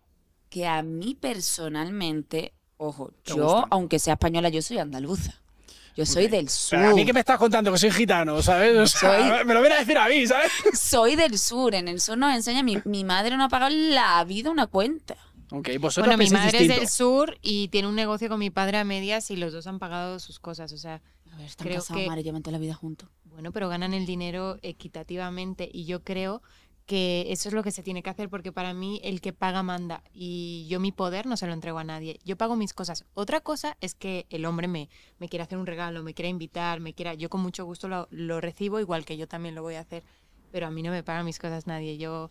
que a mí personalmente, ojo, yo, aunque sea española, yo soy andaluza. Yo soy del sur. Pero a mí que me estás contando que soy gitano, ¿sabes? O sea, Soy- Me lo viene a decir a mí, ¿sabes? Soy del sur. En el sur nos enseña, mi, mi madre no ha pagado la vida una cuenta. Ok, vosotros Bueno, mi madre distinto. es del sur y tiene un negocio con mi padre a medias y los dos han pagado sus cosas. O sea, A ver, están Creo casados, que- madre, llevan toda la vida juntos. bueno, pero ganan el dinero equitativamente y yo creo que eso es lo que se tiene que hacer porque para mí el que paga manda y yo mi poder no se lo entrego a nadie. Yo pago mis cosas. Otra cosa es que el hombre me, me quiera hacer un regalo, me quiera invitar, me quiera... Yo con mucho gusto lo, lo recibo, igual que yo también lo voy a hacer, pero a mí no me pagan mis cosas nadie. Yo...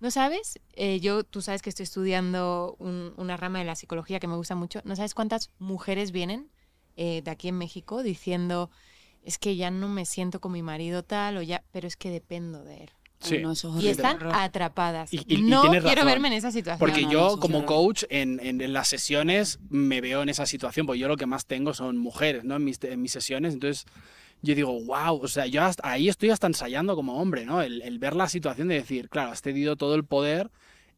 ¿No sabes? Eh, yo, tú sabes que estoy estudiando un- una rama de la psicología que me gusta mucho. ¿No sabes cuántas mujeres vienen eh, de aquí en México diciendo es que ya no me siento con mi marido tal o ya, pero es que dependo de él. Sí. Y están atrapadas. Y- no quiero razón. verme en esa situación. Porque No, yo, no, como coach, en, en- en las sesiones me veo en esa situación, porque yo lo que más tengo son mujeres, ¿no? En mis, en mis sesiones, entonces yo digo, wow, o sea, yo hasta- ahí estoy hasta ensayando como hombre, ¿no? El, el ver la situación de decir, claro, has cedido todo el poder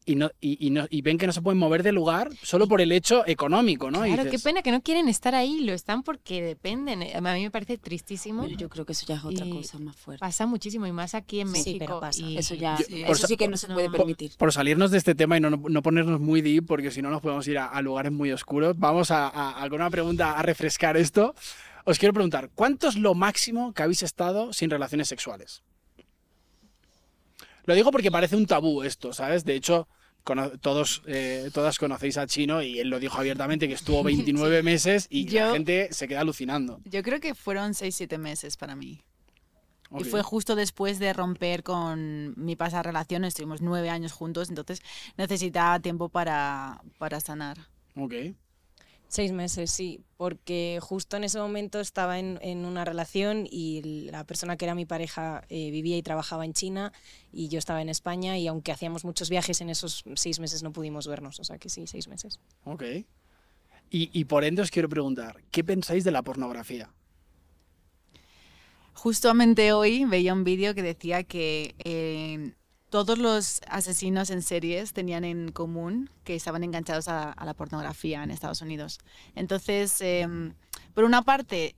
y, no, y, y no- y ven que no se pueden mover de lugar solo por el hecho económico, ¿no? Claro, qué pena que no quieren estar ahí, lo están porque dependen. Eh, A mí me parece tristísimo. Yo creo que eso ya es otra Y cosa más fuerte. Pasa muchísimo y más aquí en Sí, México. pero pasa. y- Eso ya, Yo- sí, por eso sí que no se puede no. permitir. Por salirnos de este tema y no, no ponernos muy deep, porque si no nos podemos ir a, a lugares muy oscuros, vamos a, a, a con una pregunta a refrescar esto. Os quiero preguntar, ¿cuánto es lo máximo que habéis estado sin relaciones sexuales? Lo digo porque parece un tabú esto, ¿sabes? De hecho, todos, eh, todas conocéis a Chino y él lo dijo abiertamente que estuvo 29 meses y la Yo- gente se queda alucinando. Yo creo que fueron 6-7 meses para mí. Y fue justo después de romper con mi pasada relación, estuvimos nueve años juntos, entonces necesitaba tiempo para, para sanar. Ok. Seis meses, sí, porque justo en ese momento estaba en, en una relación y la persona que era mi pareja eh, vivía y trabajaba en China y yo estaba en España y aunque hacíamos muchos viajes en esos seis meses no pudimos vernos, o sea que sí, seis meses. Ok. Y, y por ende os quiero preguntar, ¿qué pensáis de la pornografía? Justamente hoy veía un vídeo que decía que eh, todos los asesinos en series tenían en común que estaban enganchados a, a la pornografía en Estados Unidos. Entonces, em, por una parte,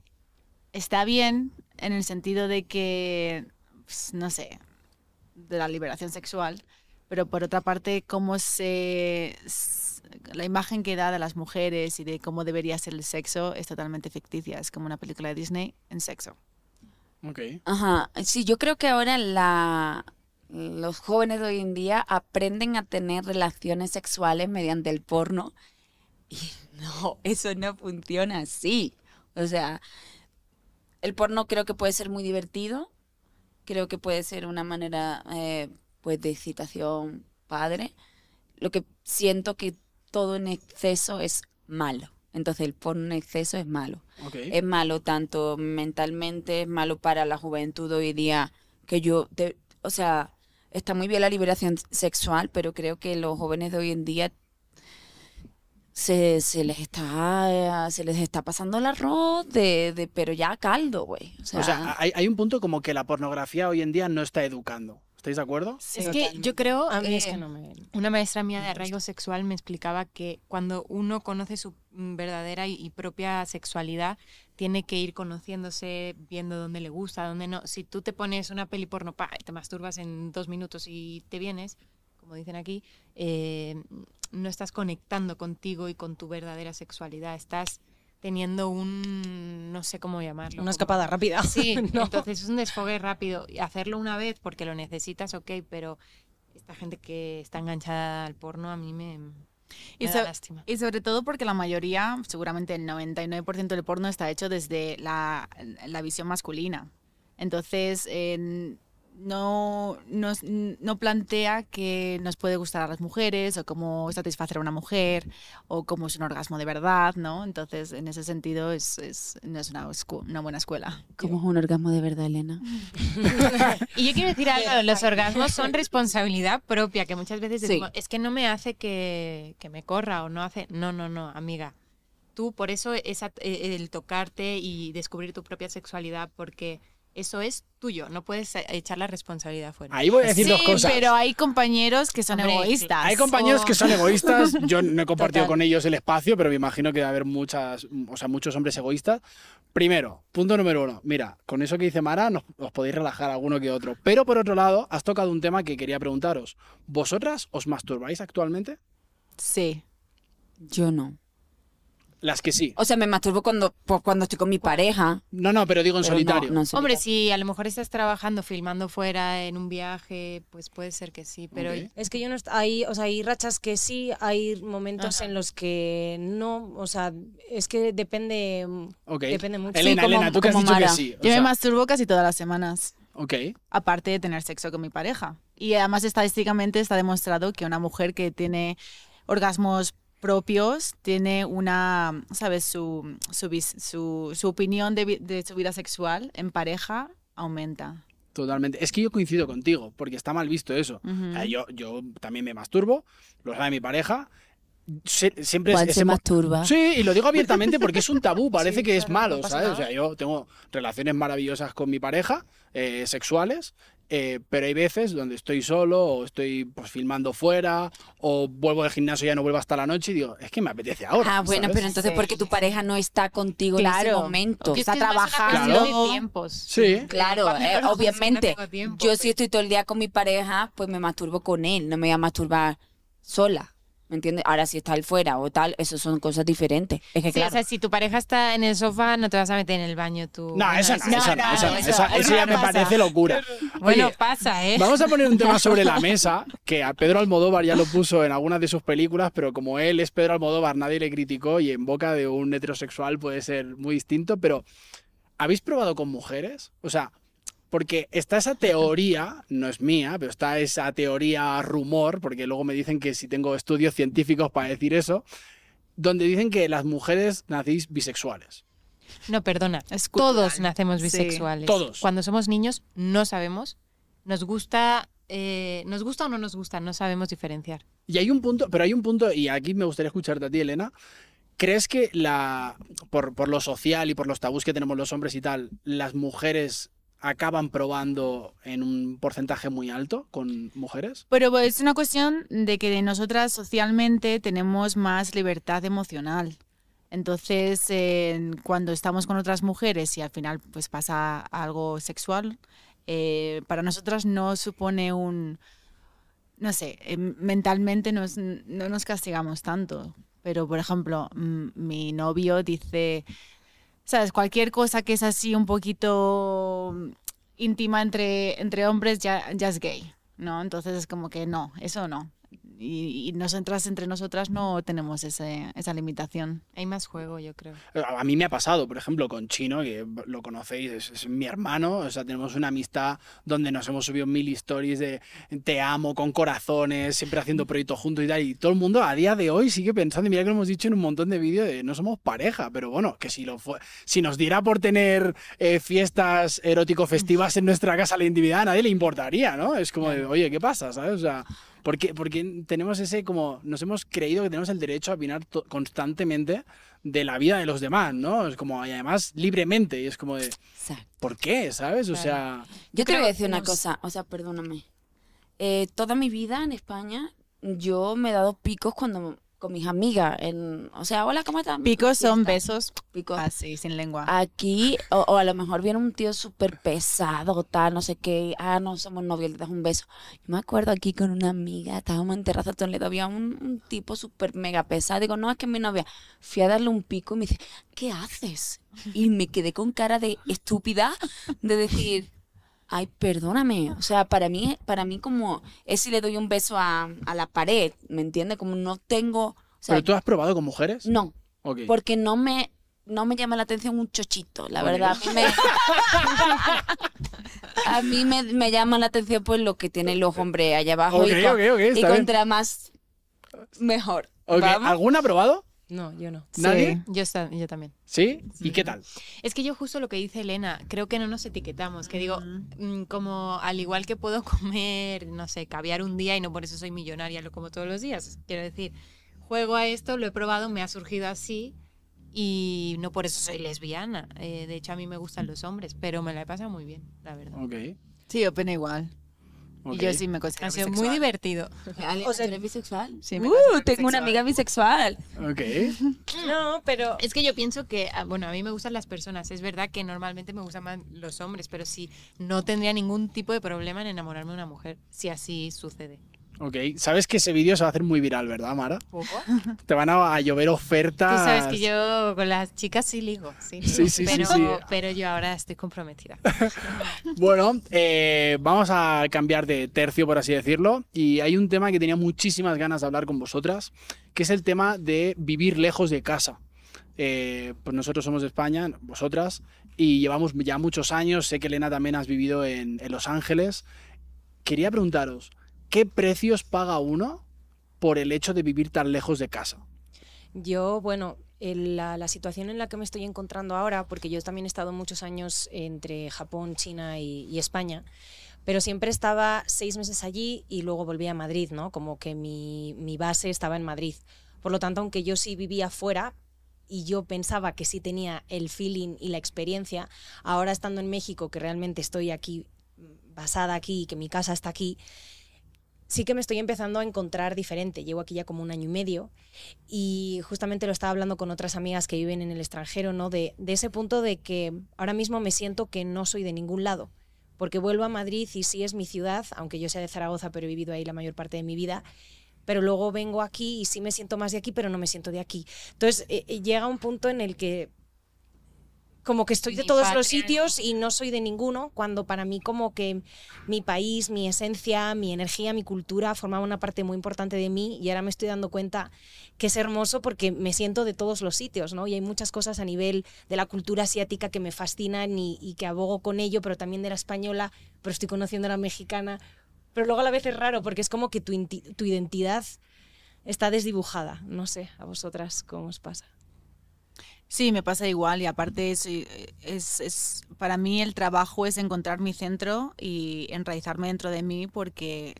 está bien en el sentido de que, pues, no sé, de la liberación sexual, pero por otra parte, cómo se... La imagen que da de las mujeres y de cómo debería ser el sexo es totalmente ficticia. Es como una película de Disney en sexo. Ok. Ajá, sí, yo creo que ahora la, los jóvenes de hoy en día aprenden a tener relaciones sexuales mediante el porno y no, eso no funciona así. O sea, el porno creo que puede ser muy divertido, creo que puede ser una manera, eh, pues de excitación padre, lo que siento que todo en exceso es malo. Entonces el porno en exceso es malo. Es malo tanto mentalmente, es malo para la juventud hoy día, que yo, o sea, está muy bien la liberación sexual, pero creo que los jóvenes de hoy en día se, se les está se les está pasando el arroz de, de- pero ya a caldo, güey. O sea, O sea, hay, hay un punto como que la pornografía hoy en día no está educando. ¿Estáis de acuerdo? es que yo creo A mí es que no me... una maestra mía de arraigo sexual me explicaba que cuando uno conoce su verdadera y, y propia sexualidad, tiene que ir conociéndose, viendo dónde le gusta, dónde no. Si tú te pones una peli porno, pa, te masturbas en dos minutos y te vienes, como dicen aquí, eh, no estás conectando contigo y con tu verdadera sexualidad. Estás teniendo un, no sé cómo llamarlo. Una como- escapada rápida. Sí, ¿no? entonces es un desfogue rápido. Y hacerlo una vez porque lo necesitas, ok, pero esta gente que está enganchada al porno a mí me, me Y da so- lástima. Y sobre todo porque la mayoría, seguramente el 99% del porno está hecho desde la, la visión masculina. Entonces, eh, no, nos- no plantea que nos puede gustar a las mujeres o cómo satisfacer a una mujer o cómo es un orgasmo de verdad, ¿no? Entonces, en ese sentido, es, es- no es una, una buena escuela. ¿cómo es un orgasmo de verdad, Elena? Y yo quiero decir algo, los orgasmos son responsabilidad propia, que muchas veces Sí. decimos, es que no me hace que, que me corra o no hace... No, no, no, amiga. Tú, por eso es at- eh, el tocarte y descubrir tu propia sexualidad, porque eso es tuyo, no puedes eh, echar la responsabilidad fuera. Ahí voy a decir Sí, dos cosas. pero hay compañeros que son Hombre, egoístas. Hay compañeros que son egoístas. Yo no he compartido Total. con ellos el espacio, pero me imagino que va a haber muchas, o sea, muchos hombres egoístas. Primero, punto número uno. Mira, con eso que dice Mara, nos, os podéis relajar alguno que otro. Pero por otro lado, has tocado un tema que quería preguntaros. ¿Vosotras os masturbáis actualmente? Sí. Yo no. Las que sí. O sea, me masturbo cuando, pues, cuando estoy con mi pareja. No, no, pero digo en pero solitario. no- no en Hombre, solitario. si a lo mejor estás trabajando, filmando fuera en un viaje, pues puede ser que sí, pero Ok. Es que yo no hay, o sea, hay rachas que sí, hay momentos en los que no, o sea, es que depende, Ok. depende mucho. Elena, como- Elena, tú que has dicho que Mara. sí. o Yo me sea, masturbo casi todas las semanas. ok. aparte de tener sexo con mi pareja. Y además estadísticamente está demostrado que una mujer que tiene orgasmos propios tiene una, ¿sabes? Su, su, su, su opinión de, su vida sexual en pareja aumenta. Totalmente. Es que yo coincido contigo, porque está mal visto eso. Yo, yo también me masturbo, lo sabe mi pareja. Se- siempre es, es se masturba. Sí, y lo digo abiertamente porque es un tabú, parece Sí, que es claro, malo, no ¿sabes? O sea, yo tengo relaciones maravillosas con mi pareja, eh, sexuales, eh, pero hay veces donde estoy solo o estoy pues filmando fuera o vuelvo del gimnasio y ya no vuelvo hasta la noche y digo, es que me apetece ahora. Ah, bueno, ¿sabes? pero entonces Sí. porque tu pareja no está contigo en ese Claro. momento. Está es trabajando. de tiempos. Sí. Claro, eh, no obviamente. tiempo, yo pero- si estoy todo el día con mi pareja, pues me masturbo con él, no me voy a masturbar sola. ¿Me entiendes? Ahora si está él fuera o tal, eso son cosas diferentes. Es que Sí, claro. o sea, si tu pareja está en el sofá, no te vas a meter en el baño tú. No, Bueno, esa no, eso- esa no, no, esa no, eso- esa- eso eso ya me parece locura. Bueno, Oye, pasa, ¿eh? Vamos a poner un tema sobre la mesa, que a Pedro Almodóvar ya lo puso en algunas de sus películas, pero como él es Pedro Almodóvar, nadie le criticó y en boca de un heterosexual puede ser muy distinto, pero ¿habéis probado con mujeres? O sea, porque está esa teoría, no es mía, pero está esa teoría rumor, porque luego me dicen que si tengo estudios científicos para decir eso, donde dicen que las mujeres nacéis bisexuales. No, perdona. Es cultural. Todos nacemos Sí. bisexuales. Todos. Cuando somos niños no sabemos. Nos gusta, eh, nos gusta o no nos gusta, no sabemos diferenciar. Y hay un punto, pero hay un punto, y aquí me gustaría escucharte a ti, Elena. ¿Crees que la, por, por lo social y por los tabús que tenemos los hombres y tal, las mujeres acaban probando en un porcentaje muy alto con mujeres? Pero es una cuestión de que nosotras socialmente tenemos más libertad emocional. Entonces, eh, cuando estamos con otras mujeres y al final pues pasa algo sexual, eh, para nosotras no supone un, no sé, eh, mentalmente nos- no nos castigamos tanto. Pero, por ejemplo, mi novio dice, ¿sabes? Cualquier cosa que es así un poquito mm, íntima entre, entre hombres ya, ya es gay, ¿no? Entonces es como que no, eso no. Y, y nosotras entre nosotras no tenemos ese, esa limitación. Hay más juego, yo creo. A mí me ha pasado, por ejemplo, con Chino, que lo conocéis, es, es mi hermano, o sea, tenemos una amistad donde nos hemos subido mil stories de te amo, con corazones, siempre haciendo proyectos juntos y tal, y todo el mundo a día de hoy sigue pensando, y mira que lo hemos dicho en un montón de vídeos, de no somos pareja, pero bueno, que si, lo fue, si nos diera por tener eh, fiestas erótico-festivas en nuestra casa la intimidad, a nadie le importaría, ¿no? Es como de, oye, ¿qué pasa? ¿Sabes? O sea, porque, porque tenemos ese como, nos hemos creído que tenemos el derecho a opinar constantemente de la vida de los demás, ¿no? Es como, y además libremente, y es como de, Exacto. ¿por qué? ¿Sabes? O sea, Yo te voy a decir una cosa, o sea, perdóname. Eh, toda mi vida en España, yo me he dado picos cuando con mis amigas. En, o sea, hola, ¿cómo estás? Picos son besos Picos. así, sin lengua. Aquí, o, o a lo mejor viene un tío súper pesado, tal, no sé qué. Ah, no somos novios, le das un beso. Yo me acuerdo aquí con una amiga, estábamos en Terraza Toledo, había un, un tipo súper mega pesado. Digo, no, es que es mi novia. Fui a darle un pico y me dice, ¿qué haces? Y me quedé con cara de estúpida, de decir, ay, perdóname. O sea, para mí, para mí como es si le doy un beso a, a la pared, ¿me entiendes? Como no tengo... O sea, ¿pero tú has probado con mujeres? no, Ok. porque no me no me llama la atención un chochito, la verdad. A mí me, a mí me, me llama la atención pues lo que tienen los hombres allá abajo Ok, y, con- bien. contra más mejor. ¿Alguna ha probado? No, yo no. ¿Nadie? Yo, esta- yo también. ¿Sí? ¿Y qué tal? Es que yo justo lo que dice Elena, creo que no nos etiquetamos, que digo, mm, como al igual que puedo comer, no sé, caviar un día y no por eso soy millonaria, lo como todos los días. Quiero decir, juego a esto, lo he probado, me ha surgido así y no por eso soy lesbiana. Eh, de hecho, a mí me gustan los hombres, pero me la he pasado muy bien, la verdad. Ok. Sí, opino igual. Y yo sí me considero Ha sido muy divertido. O sea, ¿tú eres bisexual? Sí, me uh, tengo una amiga bisexual. Ok. No, pero es que yo pienso que, ah, bueno, a mí me gustan las personas. Es verdad que normalmente me gustan más los hombres, pero sí, no tendría ningún tipo de problema en enamorarme de una mujer, si así sucede. Ok. Sabes que ese vídeo se va a hacer muy viral, ¿verdad, Mara? ¿Poco? Te van a, a llover Tú ofertas. sabes que yo con las chicas sí ligo, sí, ligo, Sí, sí, sí, pero, sí. pero yo ahora estoy comprometida. Bueno, eh, vamos a cambiar de tercio, por así decirlo. Y hay un tema que tenía muchísimas ganas de hablar con vosotras, que es el tema de vivir lejos de casa. Eh, pues nosotros somos de España, vosotras, y llevamos ya muchos años. Sé que Elena también has vivido en, en Los Ángeles. Quería preguntaros, ¿qué precios paga uno por el hecho de vivir tan lejos de casa? Yo, bueno, la, situación en la que me estoy encontrando ahora, porque yo también he estado muchos años entre Japón, China y, y España, pero siempre estaba seis meses allí y luego volvía a Madrid, ¿no? Como que mi, mi base estaba en Madrid. Por lo tanto, aunque yo sí vivía fuera y yo pensaba que sí tenía el feeling y la experiencia, ahora estando en México, que realmente estoy aquí basada aquí, que mi casa está aquí, sí que me estoy empezando a encontrar diferente. Llevo aquí ya como un año y medio y justamente lo estaba hablando con otras amigas que viven en el extranjero, ¿no? De, de ese punto de que ahora mismo me siento que no soy de ningún lado, porque vuelvo a Madrid y sí es mi ciudad, aunque yo sea de Zaragoza, pero he vivido ahí la mayor parte de mi vida, pero luego vengo aquí y sí me siento más de aquí, pero no me siento de aquí. Entonces eh, eh, llega un punto en el que como que estoy de todos patria, los sitios y no soy de ninguno, cuando para mí como que mi país, mi esencia, mi energía, mi cultura formaba una parte muy importante de mí y ahora me estoy dando cuenta que es hermoso porque me siento de todos los sitios, ¿no? Y hay muchas cosas a nivel de la cultura asiática que me fascinan y, y que abogo con ello, pero también de la española, pero estoy conociendo la mexicana. Pero luego a la vez es raro porque es como que tu, tu identidad está desdibujada. No sé, a vosotras cómo os pasa. Sí, me pasa igual y aparte es, es, es- para mí el trabajo es encontrar mi centro y enraizarme dentro de mí porque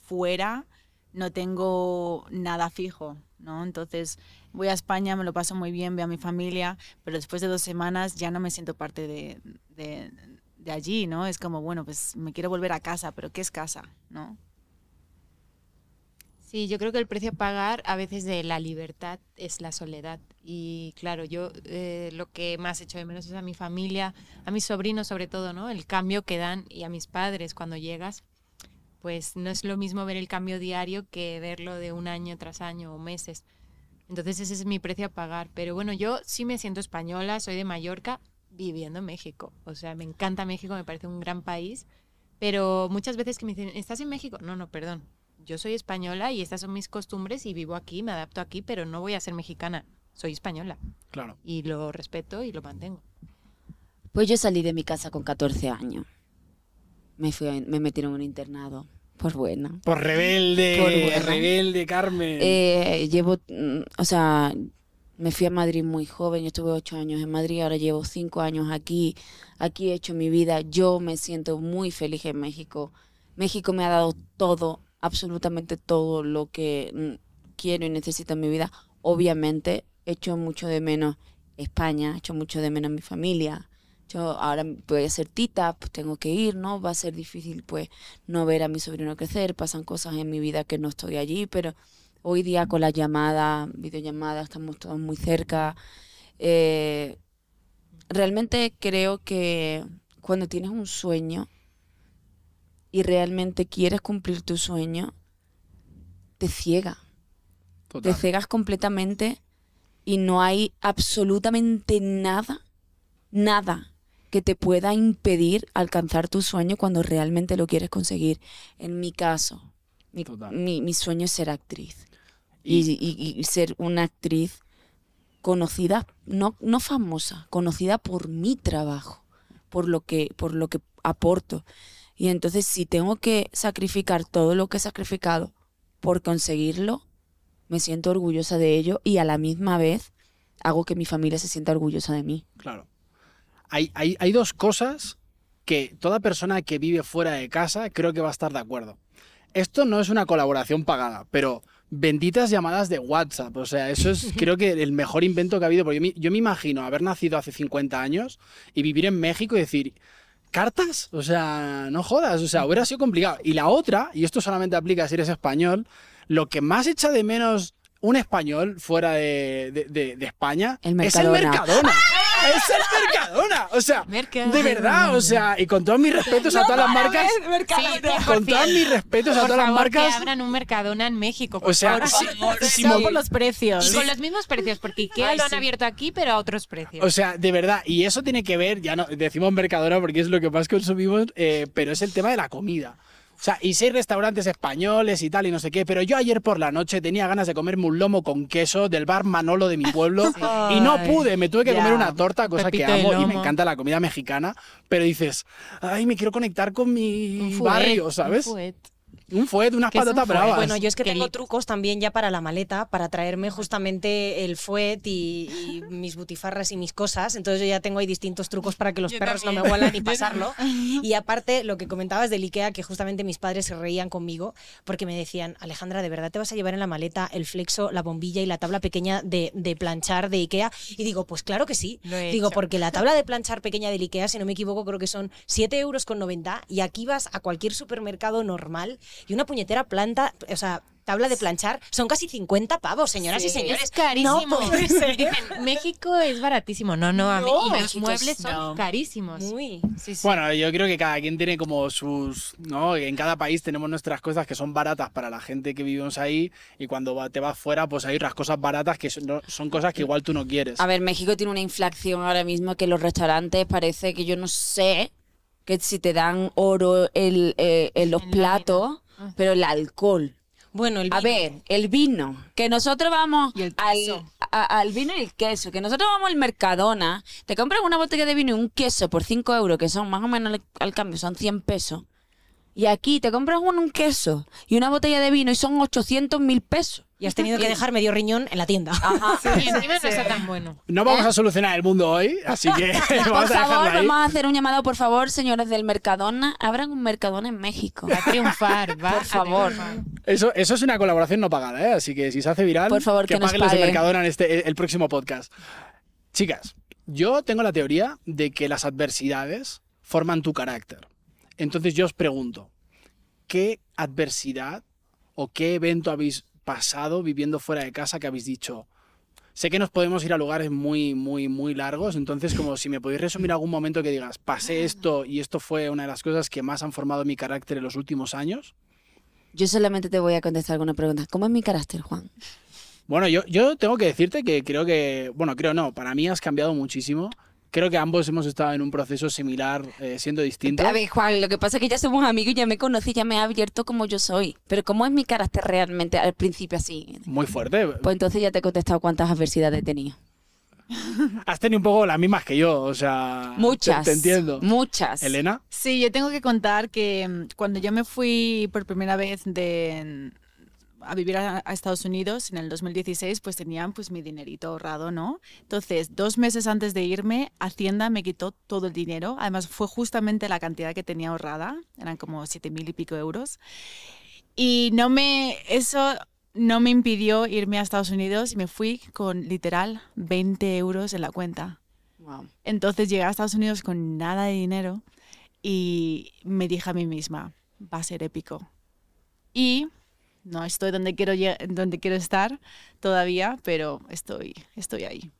fuera no tengo nada fijo, ¿no? Entonces voy a España, me lo paso muy bien, veo a mi familia, pero después de dos semanas ya no me siento parte de, de, de allí, ¿no? Es como, bueno, pues me quiero volver a casa, pero ¿qué es casa, no? Sí, yo creo que el precio a pagar a veces de la libertad es la soledad. Y claro, yo eh, lo que más echo de menos es a mi familia, a mis sobrinos sobre todo, ¿no? El cambio que dan y a mis padres cuando llegas, pues no es lo mismo ver el cambio diario que verlo de un año tras año o meses. Entonces ese es mi precio a pagar. Pero bueno, yo sí me siento española, soy de Mallorca, viviendo en México. O sea, me encanta México, me parece un gran país. Pero muchas veces que me dicen, ¿estás en México? No, no, perdón. Yo soy española y estas son mis costumbres y vivo aquí, me adapto aquí, pero no voy a ser mexicana. Soy española Claro. y lo respeto y lo mantengo. Pues yo salí de mi casa con 14 años. Me, fui a- me metieron en un internado. Pues buena. Por rebelde, Por buena. rebelde, Carmen. Eh, llevo, mm, o sea, me fui a Madrid muy joven, yo estuve ocho años en Madrid, ahora llevo cinco años aquí, aquí he hecho mi vida, yo me siento muy feliz en México. México me ha dado todo, absolutamente todo lo que mm, quiero y necesito en mi vida. Obviamente, echo mucho de menos España, echo mucho de menos mi familia. Yo ahora voy a ser tita, pues tengo que ir, ¿no? Va a ser difícil, pues, no ver a mi sobrino crecer. Pasan cosas en mi vida que no estoy allí, pero hoy día con las llamadas, videollamadas, estamos todos muy cerca. Eh, realmente creo que cuando tienes un sueño y realmente quieres cumplir tu sueño, te ciega te cegas completamente y no hay absolutamente nada, nada que te pueda impedir alcanzar tu sueño cuando realmente lo quieres conseguir. En mi caso, mi, mi- mi sueño es ser actriz Y- y, y- y ser una actriz conocida, no, no famosa, conocida por mi trabajo, por lo que, por lo que aporto. Y entonces si tengo que sacrificar todo lo que he sacrificado por conseguirlo, me siento orgullosa de ello y a la misma vez hago que mi familia se sienta orgullosa de mí. Claro. Hay, hay, hay dos cosas que toda persona que vive fuera de casa creo que va a estar de acuerdo. Esto no es una colaboración pagada, pero benditas llamadas de WhatsApp. O sea, eso es creo que el mejor invento que ha habido. Porque yo me, yo me imagino haber nacido hace 50 años y vivir en México y decir, ¿cartas? O sea, no jodas. O sea, hubiera sido complicado. Y la otra, y esto solamente aplica si eres español, lo que más echa de menos un español fuera de, de- de- de España El es el Mercadona. Es el Mercadona. O sea, Mercadona. de verdad. O sea, y con todos mis respetos a todas las marcas. Con todos mis respetos a todas las favor, que marcas. abran un Mercadona en México. por O sea, favor. sí, sí, No mo- por los precios. Y con los mismos precios, porque Ikea Ay, lo han sí. abierto aquí, pero a otros precios. O sea, de verdad, y eso tiene que ver, ya no decimos Mercadona porque es lo que más consumimos, eh, pero es el tema de la comida. O sea, y hay restaurantes españoles y tal y no sé qué, pero yo ayer por la noche tenía ganas de comerme un lomo con queso del bar Manolo de mi pueblo y no pude, me tuve que comer una torta, cosa Pepito que amo y me encanta la comida mexicana, pero dices, ay, me quiero conectar con mi fuet, barrio, ¿sabes? Un fuet, unas ¿Qué es un patatas bravas. Bueno, yo es que tengo trucos también ya para la maleta, para traerme justamente el fuet y, y mis butifarras y mis cosas. Entonces yo ya tengo ahí distintos trucos para que los Yo perros no me huelan y Yo pasarlo. Y aparte, lo que comentabas del Ikea, que justamente mis padres se reían conmigo porque me decían, Alejandra, ¿de verdad te vas a llevar en la maleta el flexo, la bombilla y la tabla pequeña de, de planchar de Ikea? Y digo, pues claro que sí. He Digo, hecho. porque la tabla de planchar pequeña del Ikea, si no me equivoco, creo que son 7 euros con 90 y aquí vas a cualquier supermercado normal y una puñetera planta, o sea, tabla de planchar, son casi 50 pavos, señoras y señores. Es carísimo. No puede ser. Dicen, México es baratísimo. No, no, a mí- No, y los muebles es- son no. carísimos. Muy. Sí, sí. Bueno, yo creo que cada quien tiene como sus, ¿no? En cada país tenemos nuestras cosas que son baratas para la gente que vivimos ahí y cuando te vas fuera pues hay otras cosas baratas que son, cosas que igual tú no quieres. A ver, México tiene una inflación ahora mismo que los restaurantes parece que yo no sé que si te dan oro el, eh, en los En platos, pero el alcohol. Bueno, el A vino. ver, el vino, que nosotros vamos Y el al, a- al vino y el queso, que nosotros vamos al Mercadona, te compras una botella de vino y un queso por 5 euros, que son más o menos al, al cambio, son 100 pesos. Y aquí te compras un, un queso y una botella de vino y son 800 mil pesos. Y has tenido que dejar medio riñón en la tienda. Ajá. Y encima no está tan bueno. No vamos a solucionar el mundo hoy, así que vamos Por a dejarlo favor, ahí. vamos a hacer un llamado, por favor, señores del Mercadona. Abran un Mercadona en México. Va a triunfar, va Por favor. Eso, eso es una colaboración no pagada, ¿eh? Así que si se hace viral, Por favor, que nos paguen los de. Mercadona en este, el próximo podcast. Chicas, yo tengo la teoría de que las adversidades forman tu carácter. Entonces yo os pregunto, ¿qué adversidad o qué evento habéis pasado viviendo fuera de casa que habéis dicho? Sé que nos podemos ir a lugares muy, muy, muy largos, entonces como si me podéis resumir algún momento que digas, pasé esto y esto fue una de las cosas que más han formado mi carácter en los últimos años. Yo solamente te voy a contestar alguna pregunta. ¿Cómo es mi carácter, Juan? Bueno, yo, yo tengo que decirte que creo que, bueno, creo no, para mí has cambiado muchísimo creo que ambos hemos estado en un proceso similar, eh, siendo distintos. A ver, Juan, lo que pasa es que ya somos amigos, ya me conocí, ya me he abierto como yo soy. Pero ¿cómo es mi carácter realmente al principio así? Muy fuerte. Pues entonces ya te he contestado cuántas adversidades he tenido. Has tenido un poco las mismas que yo, o sea. te- Muchas. Te, entiendo. Muchas. Elena. Sí, yo tengo que contar que mm, cuando yo me fui por primera vez de, a vivir a, a Estados Unidos en el 2016, pues tenían pues mi dinerito ahorrado, ¿no? Entonces, dos meses antes de irme, Hacienda me quitó todo el dinero. Además, fue justamente la cantidad que tenía ahorrada, eran como siete mil y pico euros. Y no me, eso no me impidió irme a Estados Unidos y me fui con literal 20 euros en la cuenta. Wow. Entonces llegué a Estados Unidos con nada de dinero y me dije a mí misma, va a ser épico. Y no estoy donde quiero, donde quiero estar todavía, pero estoy, estoy ahí.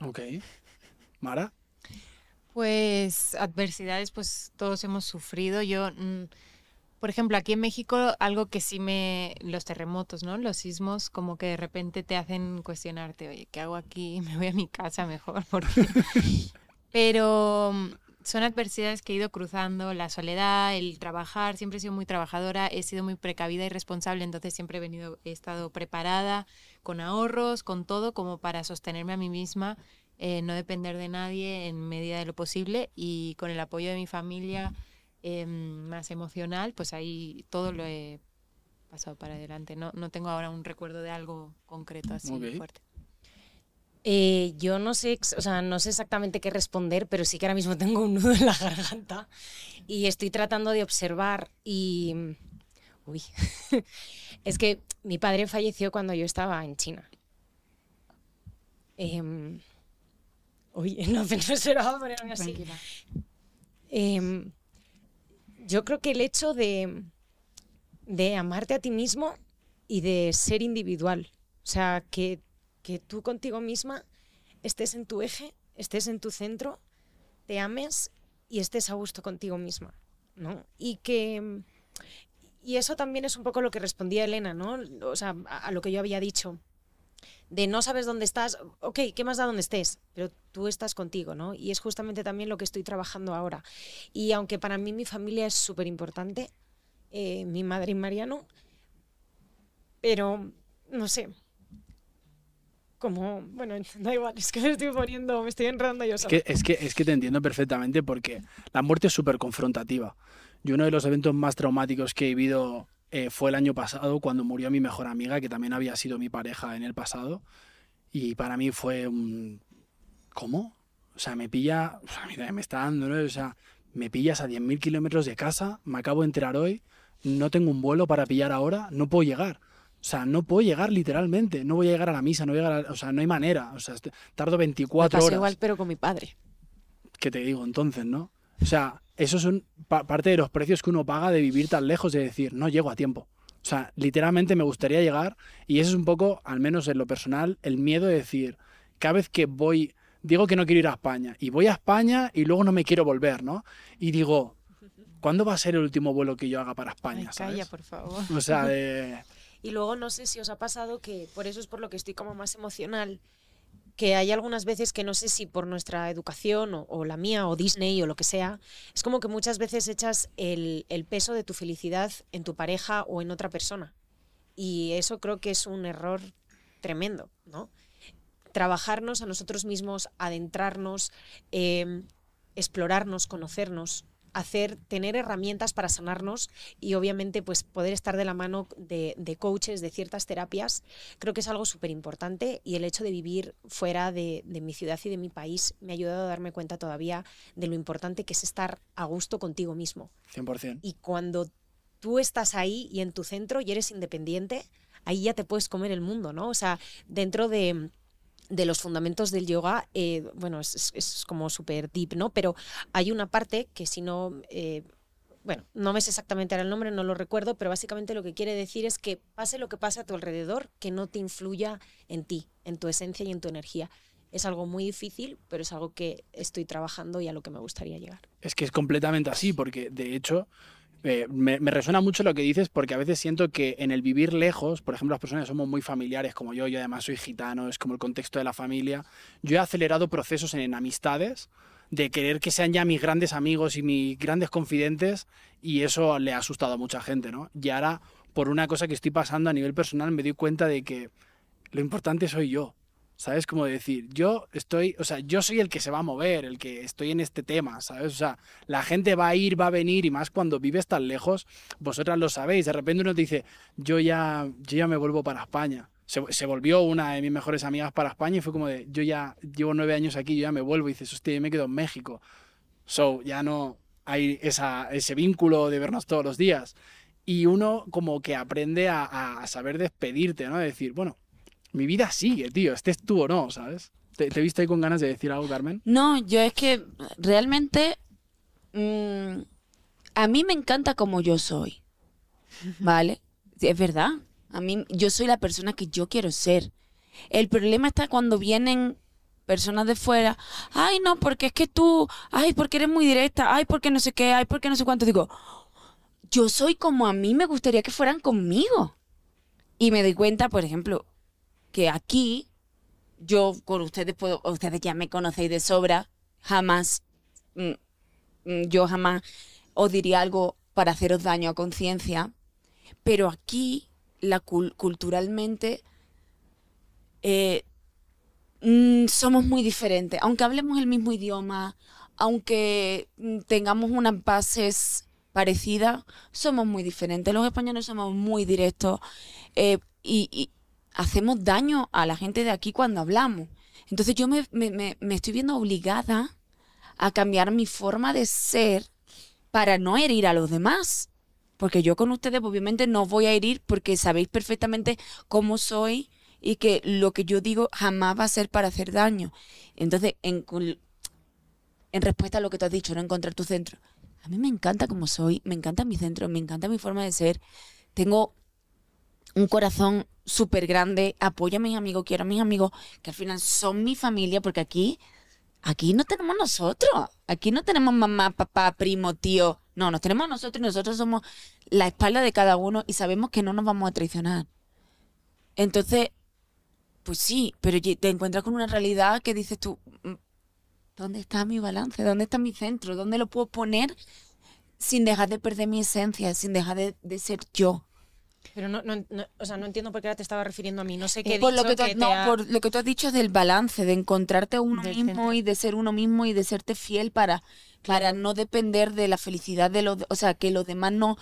Ok. Mara. Pues adversidades, pues todos hemos sufrido. Yo, mm, por ejemplo, aquí en México, algo que sí me. Los terremotos, ¿no? Los sismos, como que de repente te hacen cuestionarte, oye, ¿qué hago aquí? Me voy a mi casa mejor. Porque... Pero mm, son adversidades que he ido cruzando, la soledad, el trabajar, siempre he sido muy trabajadora, he sido muy precavida y responsable, entonces siempre he venido, he estado preparada, con ahorros, con todo, como para sostenerme a mí misma eh, no depender de nadie en medida de lo posible y con el apoyo de mi familia eh, más emocional, pues ahí todo lo he pasado para adelante. No, no tengo ahora un recuerdo de algo concreto así Ok. fuerte. Eh, yo no sé, o sea, no sé exactamente qué responder, pero sí que ahora mismo tengo un nudo en la garganta y estoy tratando de observar y... Uy, es que mi padre falleció cuando yo estaba en China. Uy, no, esperaba ponerme así. Tranquila. Em, yo creo que el hecho de, de amarte a ti mismo y de ser individual, o sea, que, que tú contigo misma estés en tu eje, estés en tu centro, te ames y estés a gusto contigo misma, ¿no? Y que... Y eso también es un poco lo que respondía Elena, ¿no? O sea, a, lo que yo había dicho de no sabes dónde estás, ok, ¿qué más da dónde estés? Pero tú estás contigo, ¿no? Y es justamente también lo que estoy trabajando ahora. Y aunque para mí mi familia es súper importante, eh, mi madre y Mariano, pero no sé. Como, bueno, da igual, es que me estoy poniendo, me estoy enredando yo Es que, es, que, es que te entiendo perfectamente porque la muerte es súper confrontativa. Yo uno de los eventos más traumáticos que he vivido eh, fue el año pasado cuando murió mi mejor amiga, que también había sido mi pareja en el pasado. Y para mí fue un... ¿Cómo? O sea, me pilla... O sea, mira, me está dando, ¿no? O sea, me pillas a 10.000 kilómetros de casa, me acabo de enterar hoy, no tengo un vuelo para pillar ahora, no puedo llegar. O sea, no puedo llegar literalmente, no voy a llegar a la misa, no voy a llegar a- o sea, no hay manera. O sea, est- tardo Me 24 pasó horas. igual, pero con mi padre. ¿Qué te digo entonces, no? O sea, esos son pa- parte de los precios que uno paga de vivir tan lejos, de decir, no llego a tiempo. O sea, literalmente me gustaría llegar y eso es un poco, al menos en lo personal, el miedo de decir, cada vez que voy, digo que no quiero ir a España y voy a España y luego no me quiero volver, ¿no? Y digo, ¿cuándo va a ser el último vuelo que yo haga para Ay, España? calla, ¿sabes? por favor. O sea, de... Y luego no sé si os ha pasado que por eso es por lo que estoy como más emocional, que hay algunas veces que no sé si por nuestra educación o, la mía o Disney o lo que sea, es como que muchas veces echas el, el peso de tu felicidad en tu pareja o en otra persona. Y eso creo que es un error tremendo, ¿no? Trabajarnos a nosotros mismos, adentrarnos, eh, explorarnos, conocernos, hacer, tener herramientas para sanarnos y obviamente pues poder estar de la mano de, de coaches, de ciertas terapias, creo que es algo súper importante y el hecho de vivir fuera de, de mi ciudad y de mi país me ha ayudado a darme cuenta todavía de lo importante que es estar a gusto contigo mismo. 100%. Y cuando tú estás ahí y en tu centro y eres independiente, ahí ya te puedes comer el mundo, ¿no? O sea, dentro de, de los fundamentos del yoga, eh, bueno, es, es- como súper deep, ¿no? Pero hay una parte que si no... eh, bueno, no me sé exactamente ahora el nombre, no lo recuerdo, pero básicamente lo que quiere decir es que pase lo que pase a tu alrededor, que no te influya en ti, en tu esencia y en tu energía. Es algo muy difícil, pero es algo que estoy trabajando y a lo que me gustaría llegar. Es que es completamente así, porque de hecho eh, me, resuena mucho lo que dices, porque a veces siento que en el vivir lejos, por ejemplo, las personas que somos muy familiares como yo, yo además soy gitano, es como el contexto de la familia, yo he acelerado procesos en, amistades de querer que sean ya mis grandes amigos y mis grandes confidentes y eso le ha asustado a mucha gente, ¿no? Y ahora, por una cosa que estoy pasando a nivel personal, me doy cuenta de que lo importante soy yo. ¿Sabes? Como decir, yo estoy, o sea, yo soy el que se va a mover, el que estoy en este tema, ¿sabes? O sea, la gente va a ir, va a venir y más cuando vives tan lejos, vosotras lo sabéis. De repente uno te dice, yo ya, yo ya me vuelvo para España. Se, se volvió una de mis mejores amigas para España y fue como de, yo ya llevo nueve años aquí, yo ya me vuelvo y dices, hostia, me quedo en México. So, ya no hay esa, ese vínculo de vernos todos los días. Y uno como que aprende a, a saber despedirte, ¿no? De decir, bueno, mi vida sigue, tío, estés tú o no, ¿sabes? ¿Te, te viste ahí con ganas de decir algo, Carmen? No, yo es que realmente mm, a mí me encanta como yo soy, ¿vale? Es verdad, a mí yo soy la persona que yo quiero ser. El problema está cuando vienen personas de fuera, ay no, porque es que tú, ay, porque eres muy directa, ay, porque no sé qué, ay, porque no sé cuánto. Digo, yo soy como a mí me gustaría que fueran conmigo. Y me doy cuenta, por ejemplo, que aquí yo con ustedes puedo, ustedes ya me conocéis de sobra, jamás, mm, mm, yo jamás os diría algo para haceros daño a conciencia, pero aquí, la cul- culturalmente, eh, mm, somos muy diferentes, aunque hablemos el mismo idioma, aunque tengamos unas bases parecidas, somos muy diferentes. Los españoles somos muy directos eh, y hacemos daño a la gente de aquí cuando hablamos. Entonces yo me, me- me- estoy viendo obligada a cambiar mi forma de ser para no herir a los demás. Porque yo con ustedes obviamente no voy a herir porque sabéis perfectamente cómo soy y que lo que yo digo jamás va a ser para hacer daño. Entonces, en, en respuesta a lo que tú has dicho, no encontrar tu centro. A mí me encanta como soy, me encanta mi centro, me encanta mi forma de ser. Tengo un corazón súper grande, apoyo a mis amigos, quiero a mis amigos, que al final son mi familia, porque aquí, aquí no tenemos nosotros, aquí no tenemos mamá, papá, primo, tío, no, nos tenemos nosotros y nosotros somos la espalda de cada uno y sabemos que no nos vamos a traicionar. Entonces, pues sí, pero te encuentras con una realidad que dices tú, "Mm, ¿dónde está mi balance? ¿Dónde está mi centro? ¿Dónde lo puedo poner sin dejar de perder mi esencia, sin dejar de, de ser yo? Pero no, no, no- o sea, no entiendo por qué ahora te estaba refiriendo a mí. No sé qué he por, lo que tú, has- que no, ha- por lo que tú has dicho del balance, de encontrarte a uno Del mismo centro. y de ser uno mismo y de serte fiel para, para no depender de la felicidad de los, o sea, que los demás no,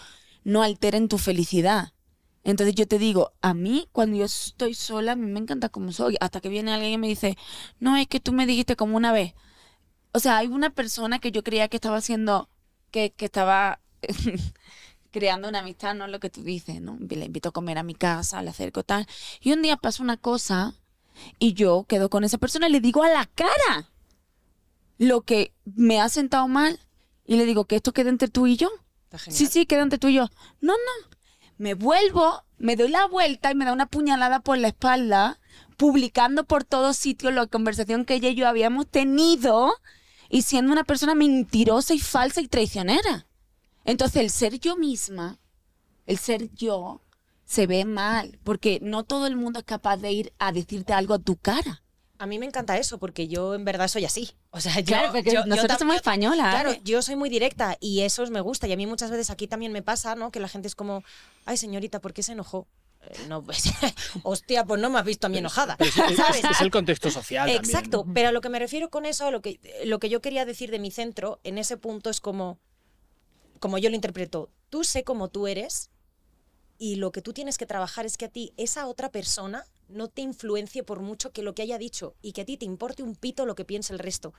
no alteren tu felicidad. Entonces yo te digo, a mí cuando yo estoy sola, a mí me encanta como soy, hasta que viene alguien y me dice, no, es que tú me dijiste como una vez. O sea, hay una persona que yo creía que estaba haciendo, que, que estaba creando una amistad, no es lo que tú dices, ¿no? Le invito a comer a mi casa, le acerco tal. Y un día pasa una cosa y yo quedo con esa persona y le digo a la cara lo que me ha sentado mal y le digo que esto queda entre tú y yo. Sí, sí, queda entre tú y yo. No, no. Me vuelvo, me doy la vuelta y me da una puñalada por la espalda, publicando por todos sitios la conversación que ella y yo habíamos tenido y siendo una persona mentirosa y falsa y traicionera. Entonces, el ser yo misma, el ser yo, se ve mal, porque no todo el mundo es capaz de ir a decirte algo a tu cara. A mí me encanta eso porque yo en verdad soy así. O sea, yo, Claro, porque yo- nosotros somos españolas. Claro, ¿eh? yo soy muy directa y eso me gusta. Y a mí muchas veces aquí también me pasa, ¿no? Que la gente es como, ay, señorita, ¿por qué se enojó? Eh, No, pues, hostia, pues no me has visto a mí enojada. Pero es, es- ¿sabes? es el contexto social también, Exacto, ¿no? pero a lo que me refiero con eso, lo que, lo que yo quería decir de mi centro, en ese punto es como, como yo lo interpreto, tú sé como tú eres y lo que tú tienes que trabajar es que a ti esa otra persona no te influencie por mucho que lo que haya dicho y que a ti te importe un pito lo que piense el resto.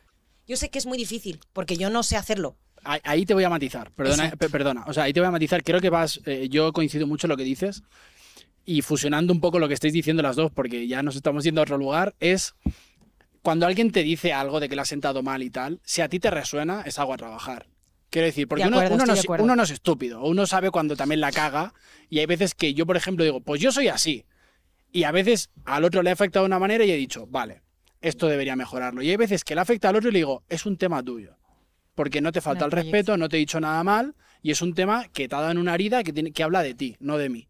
Yo sé que es muy difícil, porque yo no sé hacerlo. Ahí- te voy a matizar, perdona, Exacto. perdona. O sea, ahí te voy a matizar. Creo que vas, eh, yo coincido mucho en lo que dices y fusionando un poco lo que estáis diciendo las dos, porque ya nos estamos yendo a otro lugar, es cuando alguien te dice algo de que le ha sentado mal y tal, si a ti te resuena, es algo a trabajar. Quiero decir, porque De uno, acuerdo, uno estoy no, es- acuerdo. uno no es estúpido, uno sabe cuando también la caga, y hay veces que yo, por ejemplo, digo, pues yo soy así. Y a veces al otro le ha afectado de una manera y he dicho, vale, esto debería mejorarlo. Y hay veces que le afecta al otro y le digo, es un tema tuyo. Porque no te falta el respeto, no te he dicho nada mal, y es un tema que te ha dado en una herida que, tiene, que habla de ti, no de mí.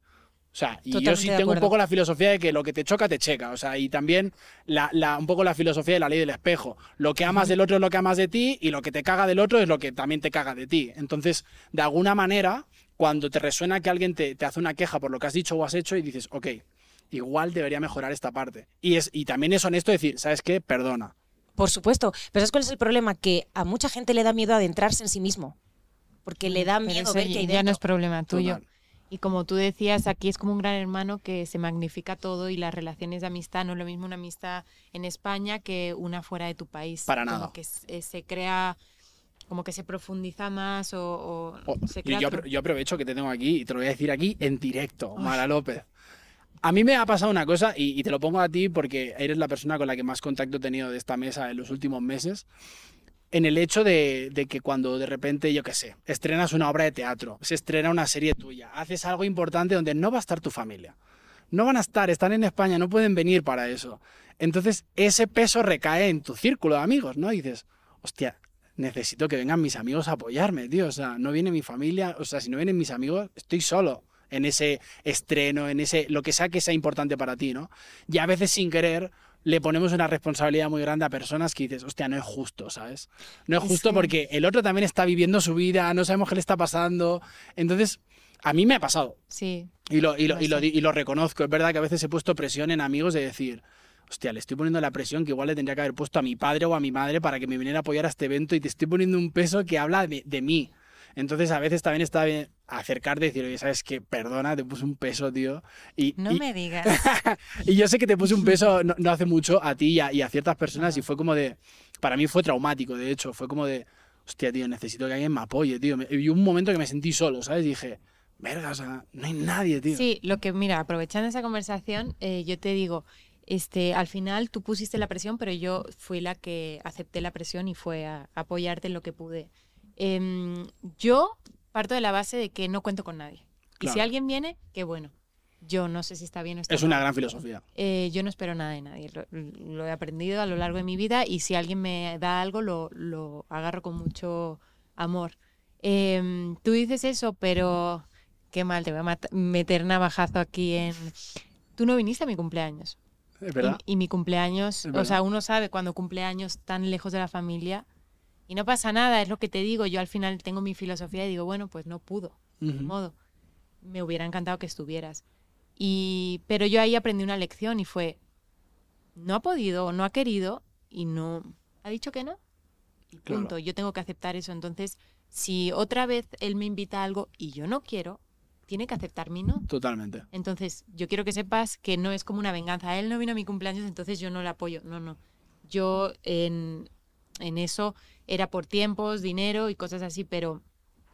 O sea, y yo sí tengo un poco la filosofía de que lo que te choca, te checa. O sea, y también la, la- un poco la filosofía de la ley del espejo. Lo que amas del otro es lo que amas de ti y lo que te caga del otro es lo que también te caga de ti. Entonces, de alguna manera, cuando te resuena que alguien te, te hace una queja por lo que has dicho o has hecho y dices, ok, igual debería mejorar esta parte. Y, es, y también es honesto decir, ¿sabes qué? Perdona. Por supuesto. Pero ¿sabes cuál es el problema? Que a mucha gente le da miedo adentrarse en sí mismo. Porque le da Pero miedo ver que hay ya no es problema tuyo. Total. Y como tú decías, aquí es como un gran hermano que se magnifica todo y las relaciones de amistad no es lo mismo una amistad en España que una fuera de tu país. Para Como nada. que se, se crea, como que se profundiza más o, o Oh, se crea yo aprovecho que te tengo aquí y te lo voy a decir aquí en directo, Mara López. A mí me ha pasado una cosa y, y te lo pongo a ti porque eres la persona con la que más contacto he tenido de esta mesa en los últimos meses. En el hecho de, que cuando de repente, yo qué sé, estrenas una obra de teatro, se estrena una serie tuya, haces algo importante donde no va a estar tu familia. No van a estar, están en España, no pueden venir para eso. Entonces, ese peso recae en tu círculo de amigos, ¿no? Dices, hostia, necesito que vengan mis amigos a apoyarme, tío. O sea, no viene mi familia, o sea, si no vienen mis amigos, estoy solo en ese estreno, en ese, lo que sea que sea importante para ti, ¿no? Y a veces sin querer le ponemos una responsabilidad muy grande a personas que dices, hostia, no es justo, ¿sabes? No es justo que- porque el otro también está viviendo su vida, no sabemos qué le está pasando. Entonces, a mí me ha pasado. Sí, Y lo, y, lo, Lo y, lo, sé. di- y lo reconozco. Es verdad que a veces he puesto presión en amigos de decir, hostia, le estoy poniendo la presión que igual le tendría que haber puesto a mi padre o a mi madre para que me viniera a apoyar a este evento y te estoy poniendo un peso que habla de, de mí. Entonces a veces también está bien acercarte y decir, oye, ¿sabes qué? Perdona, te puse un peso, tío. Y, no y- me digas. y yo sé que te puse un peso no, no hace mucho a ti y a, y a ciertas personas y fue como de, para mí fue traumático, de hecho, fue como de, hostia, tío, necesito que alguien me apoye, tío. Y hubo un momento que me sentí solo, ¿sabes? Y dije, verga, o sea, no hay nadie, tío. Sí, lo que, mira, aprovechando esa conversación, eh, yo te digo, este, al final tú pusiste la presión, pero yo fui la que acepté la presión y fue a, apoyarte en lo que pude. Em, yo parto de la base de que no cuento con nadie. Y si alguien viene, qué bueno. Yo no sé si está bien o está Es una gran filosofía. Eh, yo no espero nada de nadie. Lo, lo he aprendido a lo largo de mi vida y si alguien me da algo, lo, lo agarro con mucho amor. Em, tú dices eso, pero qué mal, te voy a meter navajazo aquí en... Tú no viniste a mi cumpleaños. Es verdad. Y, y mi cumpleaños, Es o sea, uno sabe cuando cumpleaños tan lejos de la familia y no pasa nada, es lo que te digo. Yo al final tengo mi filosofía y digo, bueno, pues no pudo Ujú. ni modo. Me hubiera encantado que estuvieras. Y, pero yo ahí aprendí una lección y fue, no ha podido o no ha querido y no ha dicho que no. Y Claro. punto. Yo tengo que aceptar eso. Entonces, si otra vez él me invita a algo y yo no quiero, tiene que aceptar mi no. Totalmente. Entonces, yo quiero que sepas que no es como una venganza. Él no vino a mi cumpleaños, entonces yo no le apoyo. No, no. Yo en, en eso era por tiempos, dinero y cosas así, pero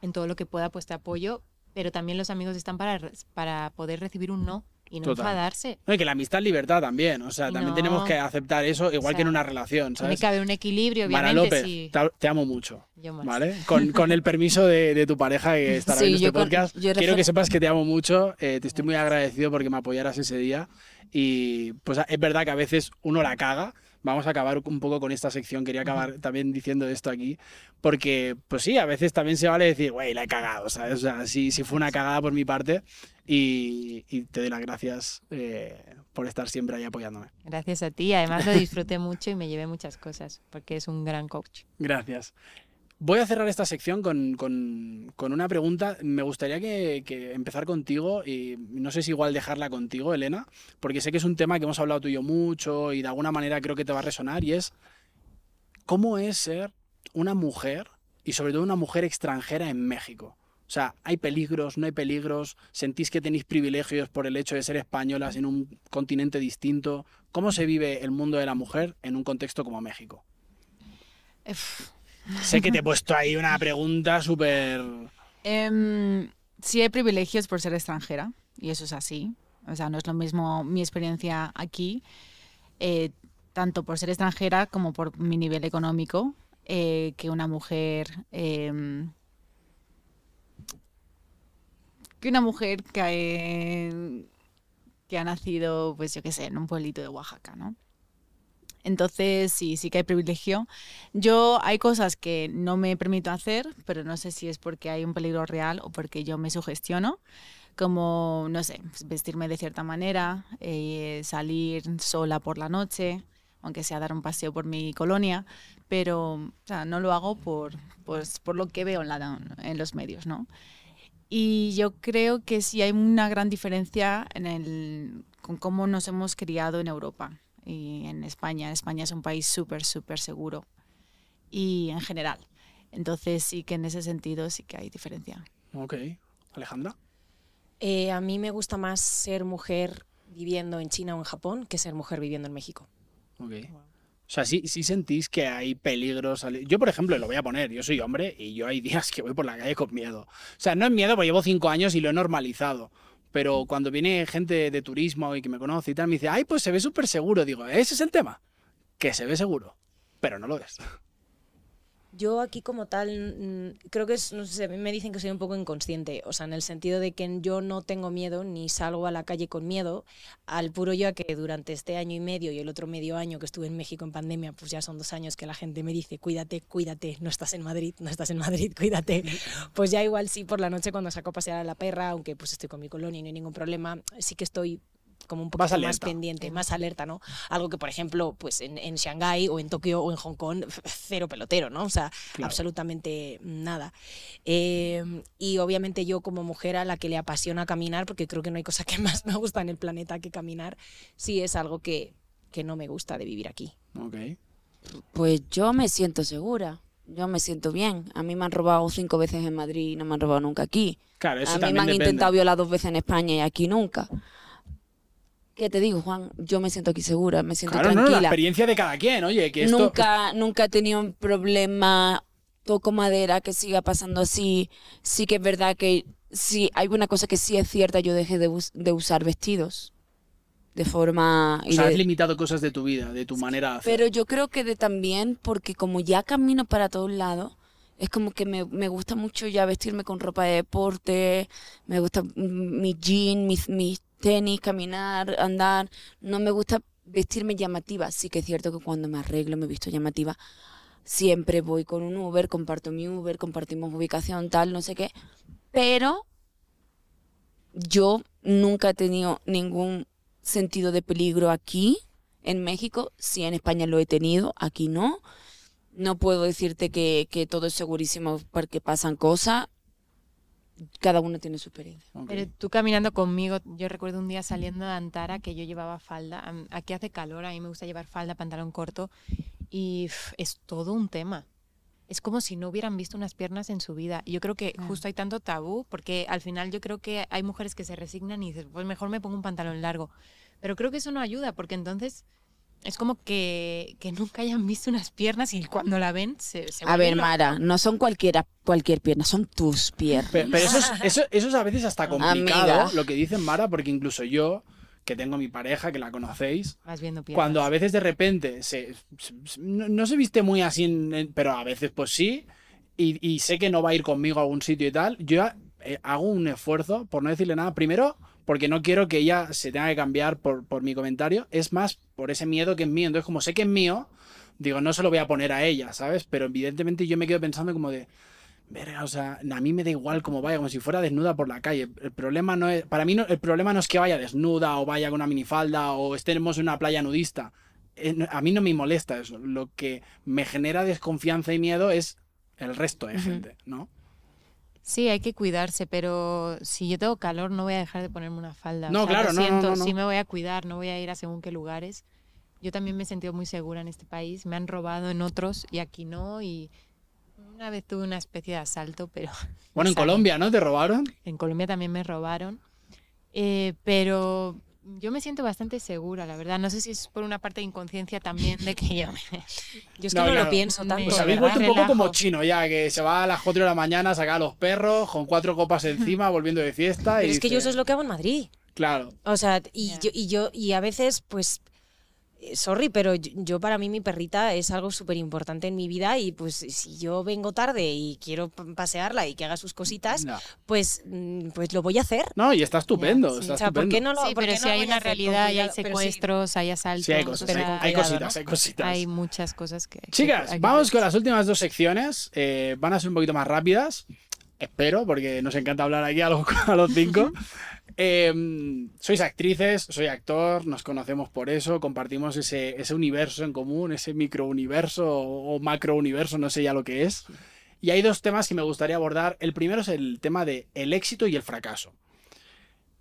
en todo lo que pueda, pues te apoyo. Pero también los amigos están para, para poder recibir un no y no Total. enfadarse. No, y que la amistad es libertad también. O sea, también no. tenemos que aceptar eso, igual O que en sea, una relación, Tiene ¿sabes? que haber un equilibrio, Mara obviamente. López, sí. te, amo mucho. Yo más. ¿Vale? Con, con el permiso de, de tu pareja que estará Sí, en este con- podcast. yo Quiero que sepas que te amo mucho. eh, te estoy muy agradecido porque me apoyaras ese día. Y pues es verdad que a veces uno la caga. Vamos a acabar un poco con esta sección. Quería acabar también diciendo esto aquí. Porque, pues sí, a veces también se vale decir, güey, la he cagado, ¿sabes? O sea, sí, sí fue una cagada por mi parte. Y, y te doy las gracias eh, por estar siempre ahí apoyándome. Gracias a ti. Además lo disfruté mucho y me llevé muchas cosas porque es un gran coach. Gracias. Voy a cerrar esta sección con, con- una pregunta. Me gustaría que, que empezar contigo y no sé si igual dejarla contigo, Elena, porque sé que es un tema que hemos hablado tú y yo mucho y de alguna manera creo que te va a resonar y es cómo es ser una mujer y sobre todo una mujer extranjera en México. O sea, ¿hay peligros? ¿No hay peligros? ¿Sentís que tenéis privilegios por el hecho de ser españolas en un continente distinto? ¿Cómo se vive el mundo de la mujer en un contexto como México? Sé que te he puesto ahí una pregunta súper... Em, sí hay privilegios por ser extranjera, y eso es así. O sea, no es lo mismo mi experiencia aquí, eh, tanto por ser extranjera como por mi nivel económico, eh, que una mujer... em, que una mujer que, eh, que ha nacido, pues yo qué sé, en un pueblito de Oaxaca, ¿no? Entonces, sí, sí que hay privilegio. Yo hay cosas que no me permito hacer, pero no sé si es porque hay un peligro real o porque yo me sugestiono. como, no sé, vestirme de cierta manera, eh, salir sola por la noche, aunque sea dar un paseo por mi colonia, pero no lo hago por, pues, por lo que veo en, la, en los medios, ¿no? Y yo creo que sí hay una gran diferencia en el, con cómo nos hemos criado en Europa y en España. España es un país súper, súper seguro y en general. Entonces sí que en ese sentido sí que hay diferencia. Ok. Alejandra. Eh, a mí me gusta más ser mujer viviendo en China o en Japón que ser mujer viviendo en México. Ok. O sea, sí, sí sentís que hay peligros. Yo, por ejemplo, lo voy a poner, yo soy hombre y yo hay días que voy por la calle con miedo. O sea, no es miedo porque llevo cinco años y lo he normalizado. Pero cuando viene gente de turismo y que me conoce y tal, me dice, ay, pues se ve súper seguro. Digo, ese es el tema. Que se ve seguro. Pero no lo es. Yo aquí como tal, mm, creo que es, no sé, a mí me dicen que soy un poco inconsciente, o sea, en el sentido de que yo no tengo miedo ni salgo a la calle con miedo, al puro yo a que durante este año y medio y el otro medio año que estuve en México en pandemia, pues ya son dos años que la gente me dice, cuídate, cuídate, no estás en Madrid, no estás en Madrid, cuídate. Pues ya igual sí por la noche cuando saco a pasear a la perra, aunque pues estoy con mi colonia y no hay ningún problema, sí que estoy como un poco Más pendiente, más alerta, ¿no? Algo que, por ejemplo, pues en, en Shanghái o en Tokio o en Hong Kong, cero pelotero, ¿no? O sea, Claro. absolutamente nada. Eh, y obviamente yo como mujer a la que le apasiona caminar, porque creo que no hay cosa que más me gusta en el planeta que caminar, sí es algo que, que no me gusta de vivir aquí. Ok. Pues yo me siento segura. Yo me siento bien. A mí me han robado cinco veces en Madrid y no me han robado nunca aquí. Claro, eso a mí me han depende. intentado violar dos veces en España y aquí nunca. ¿Qué te digo, Juan? Yo me siento aquí segura, me siento Claro, no, no, la tranquila. experiencia de cada quien, oye, que esto... nunca, nunca he tenido un problema, toco madera, que siga pasando así. Sí que es verdad que sí, hay una cosa que sí es cierta, yo dejé de, us- de usar vestidos de forma... O de- has limitado cosas de tu vida, de tu manera pero yo creo que de también, porque como ya camino para todos lados, es como que me, me gusta mucho ya vestirme con ropa de deporte, me gusta mi jean, mis, mis tenis, caminar, andar. No me gusta vestirme llamativa. Sí que es cierto que cuando me arreglo me visto llamativa. Siempre voy con un Uber, comparto mi Uber, compartimos ubicación, tal, no sé qué. Pero yo nunca he tenido ningún sentido de peligro aquí en México, sí en España lo he tenido, aquí no. No puedo decirte que, que todo es segurísimo porque pasan cosas. Cada uno tiene su experiencia. Pero tú caminando conmigo, yo recuerdo un día saliendo de Antara que yo llevaba falda. Aquí hace calor, a mí me gusta llevar falda, pantalón corto y es todo un tema. Es como si no hubieran visto unas piernas en su vida. Y yo creo que Ah. justo hay tanto tabú, porque al final yo creo que hay mujeres que se resignan y dicen, pues mejor me pongo un pantalón largo. Pero creo que eso no ayuda, porque entonces es como que, que nunca hayan visto unas piernas y cuando la ven se, se A ver, locas. Mara, no son cualquiera, cualquier pierna, son tus piernas. Pe- Pero, eso, es, eso, eso es a veces hasta complicado, Amiga. lo que dicen Mara, porque incluso yo, que tengo mi pareja, que la conocéis, Vas viendo piernas. cuando a veces de repente se, se- se- no, no se viste muy así, en- en- pero a veces pues sí, y, y sé que no va a ir conmigo a algún sitio y tal, yo eh, hago un esfuerzo por no decirle nada. Primero, porque no quiero que ella se tenga que cambiar por, por mi comentario, es más por ese miedo que es mío. Entonces, como sé que es mío, digo, no se lo voy a poner a ella, ¿sabes? Pero evidentemente yo me quedo pensando como de... Verga, o sea, a mí me da igual cómo vaya, como si fuera desnuda por la calle. El problema no es, para mí no, el problema no es que vaya desnuda o vaya con una minifalda o estemos en una playa nudista. Eh, A mí no me molesta eso. Lo que me genera desconfianza y miedo es el resto de gente, ¿no? Sí, hay que cuidarse, pero si yo tengo calor no voy a dejar de ponerme una falda. No, O sea, claro, lo no, no, siento, no, no. sí me voy a cuidar, no voy a ir a según qué lugares. Yo también me he sentido muy segura en este país, me han robado en otros y aquí no y una vez tuve una especie de asalto, pero Bueno, en. Colombia, ¿no? ¿Te robaron? en Colombia también me robaron. Eh, pero yo me siento bastante segura, la verdad. No sé si es por una parte de inconsciencia también de que yo me... Yo es No, que no, claro. lo pienso tanto. Pues habéis vuelto un poco relajo. como chino ya, que se va a las 4 de la mañana a sacar a los perros con cuatro copas encima, volviendo de fiesta. Pero y es que yo eso es lo que hago en Madrid. Claro. O sea, y, yo, y yo, y a veces, pues, sorry, pero yo, yo para mí mi perrita es algo súper importante en mi vida y pues si yo vengo tarde y quiero pasearla y que haga sus cositas, No. pues, mm, pues lo voy a hacer. No, y está estupendo. sí. está O sea, ¿por estupendo. qué no lo Sí, por pero qué si no hay una realidad y hay sí. secuestros, hay asaltos, Sí, hay cosas, hay, hay cositas, ¿no? hay cositas. hay muchas cosas que... que Chicas, hay que vamos ver. con las últimas dos secciones. eh, van a ser un poquito más rápidas. Espero, porque nos encanta hablar aquí a los, a los cinco. Eh, sois actrices, soy actor, nos conocemos por eso, compartimos ese, ese universo en común, ese microuniverso o, o macrouniverso, no sé ya lo que es. Y hay dos temas que me gustaría abordar. El primero es el tema de el éxito y el fracaso.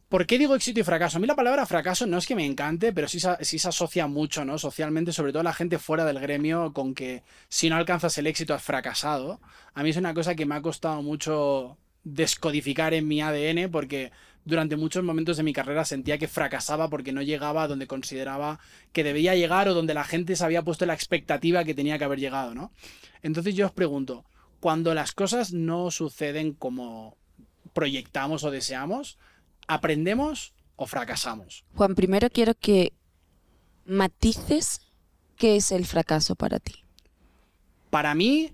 ¿Por qué digo éxito y fracaso? A mí la palabra fracaso no es que me encante, pero sí, se- sí se asocia mucho, ¿no? Socialmente, sobre todo la gente fuera del gremio, con que si no alcanzas el éxito has fracasado. A mí es una cosa que me ha costado mucho descodificar en mi ADN porque durante muchos momentos de mi carrera sentía que fracasaba porque no llegaba a donde consideraba que debía llegar o donde la gente se había puesto la expectativa que tenía que haber llegado, ¿no? Entonces yo os pregunto, cuando las cosas no suceden como proyectamos o deseamos, ¿aprendemos o fracasamos? Juan, primero quiero que matices qué es el fracaso para ti. Para mí,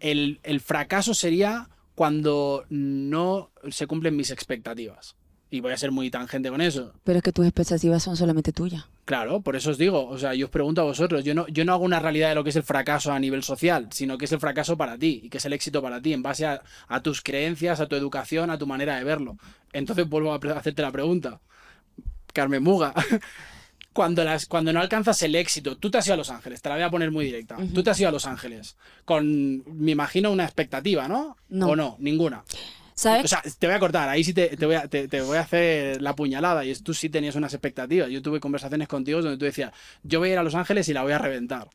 el, el fracaso sería cuando no se cumplen mis expectativas. Y voy a ser muy tangente con eso. Pero es que tus expectativas son solamente tuyas. Claro, por eso os digo, o sea, yo os pregunto a vosotros, yo no, yo no hago una realidad de lo que es el fracaso a nivel social, sino que es el fracaso para ti y que es el éxito para ti en base a, a tus creencias, a tu educación, a tu manera de verlo. Entonces vuelvo a hacerte la pregunta, Carmen Muga, cuando, las, cuando no alcanzas el éxito, tú te has ido a Los Ángeles, te la voy a poner muy directa, Ujú. tú te has ido a Los Ángeles con, me imagino, una expectativa, ¿no? No. ¿O no? Ninguna. ¿Sabes? O sea, te voy a cortar, ahí sí te, te voy, a, te, te voy a hacer la puñalada y tú sí tenías unas expectativas. Yo tuve conversaciones contigo donde tú decías, yo voy a ir a Los Ángeles y la voy a reventar.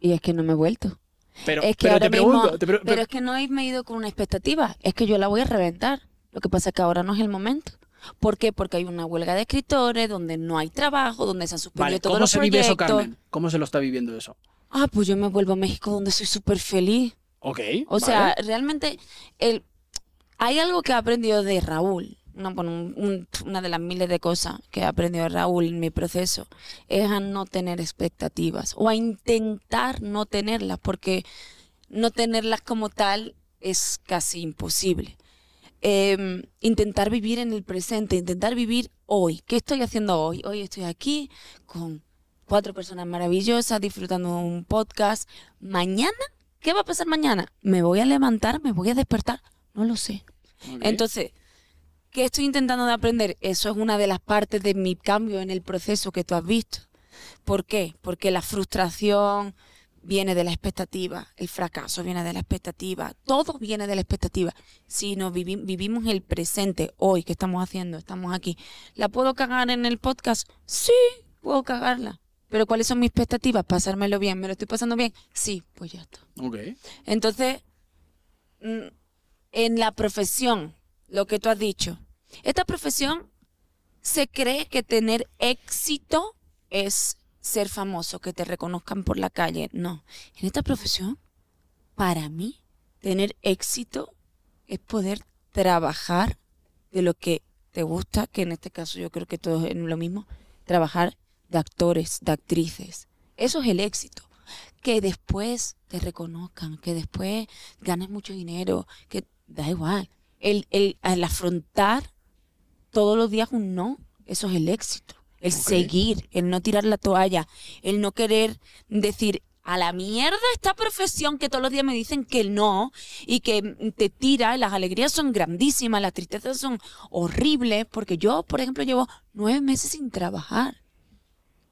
y es que no me he vuelto. Pero, es que pero ahora te mismo, pregunto, pre- pero es que no me he ido con una expectativa, es que yo la voy a reventar. Lo que pasa es que ahora no es el momento. ¿Por qué? Porque hay una huelga de escritores, donde no hay trabajo, donde se han suspendido Vale, todos ¿cómo los se vive eso, proyectos. Carmen? ¿Cómo se lo está viviendo eso? Ah, pues yo me vuelvo a México donde soy súper feliz. Ok. O sea, realmente el, hay algo que he aprendido de Raúl, una, de las miles de cosas que he aprendido de Raúl en mi proceso, es a no tener expectativas o a intentar no tenerlas, porque no tenerlas como tal es casi imposible. Em, intentar vivir en el presente, intentar vivir hoy. ¿Qué estoy haciendo hoy? Hoy estoy aquí con cuatro personas maravillosas disfrutando un podcast. Mañana ¿Qué va a pasar mañana? ¿Me voy a levantar? ¿Me voy a despertar? No lo sé. Entonces, ¿qué estoy intentando de aprender? Eso es una de las partes de mi cambio en el proceso que tú has visto. ¿Por qué? Porque la frustración viene de la expectativa, el fracaso viene de la expectativa, todo viene de la expectativa. Si nos vivi- vivimos el presente, hoy, ¿qué estamos haciendo? Estamos aquí. ¿La puedo cagar en el podcast? Sí, puedo cagarla. Pero ¿cuáles son mis expectativas? Pasármelo bien. ¿Me lo estoy pasando bien? Sí, pues ya está. Ok. Entonces, mm, en la profesión, lo que tú has dicho, esta profesión se cree que tener éxito es ser famoso, que te reconozcan por la calle. No, en esta profesión, para mí, tener éxito es poder trabajar de lo que te gusta, que en este caso yo creo que todo es lo mismo, trabajar de actores, de actrices. Eso es el éxito que después te reconozcan, que después ganes mucho dinero, que da igual. El, el, el afrontar todos los días un no, eso es el éxito. El seguir, el no tirar la toalla, el no querer decir a la mierda esta profesión que todos los días me dicen que no y que te tira, las alegrías son grandísimas, las tristezas son horribles, porque yo, por ejemplo, llevo nueve meses sin trabajar.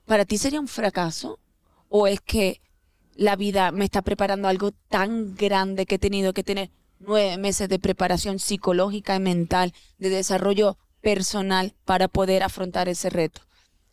¿Para ti sería un fracaso? ¿O es que la vida me está preparando algo tan grande que he tenido que tener nueve meses de preparación psicológica y mental, de desarrollo personal para poder afrontar ese reto?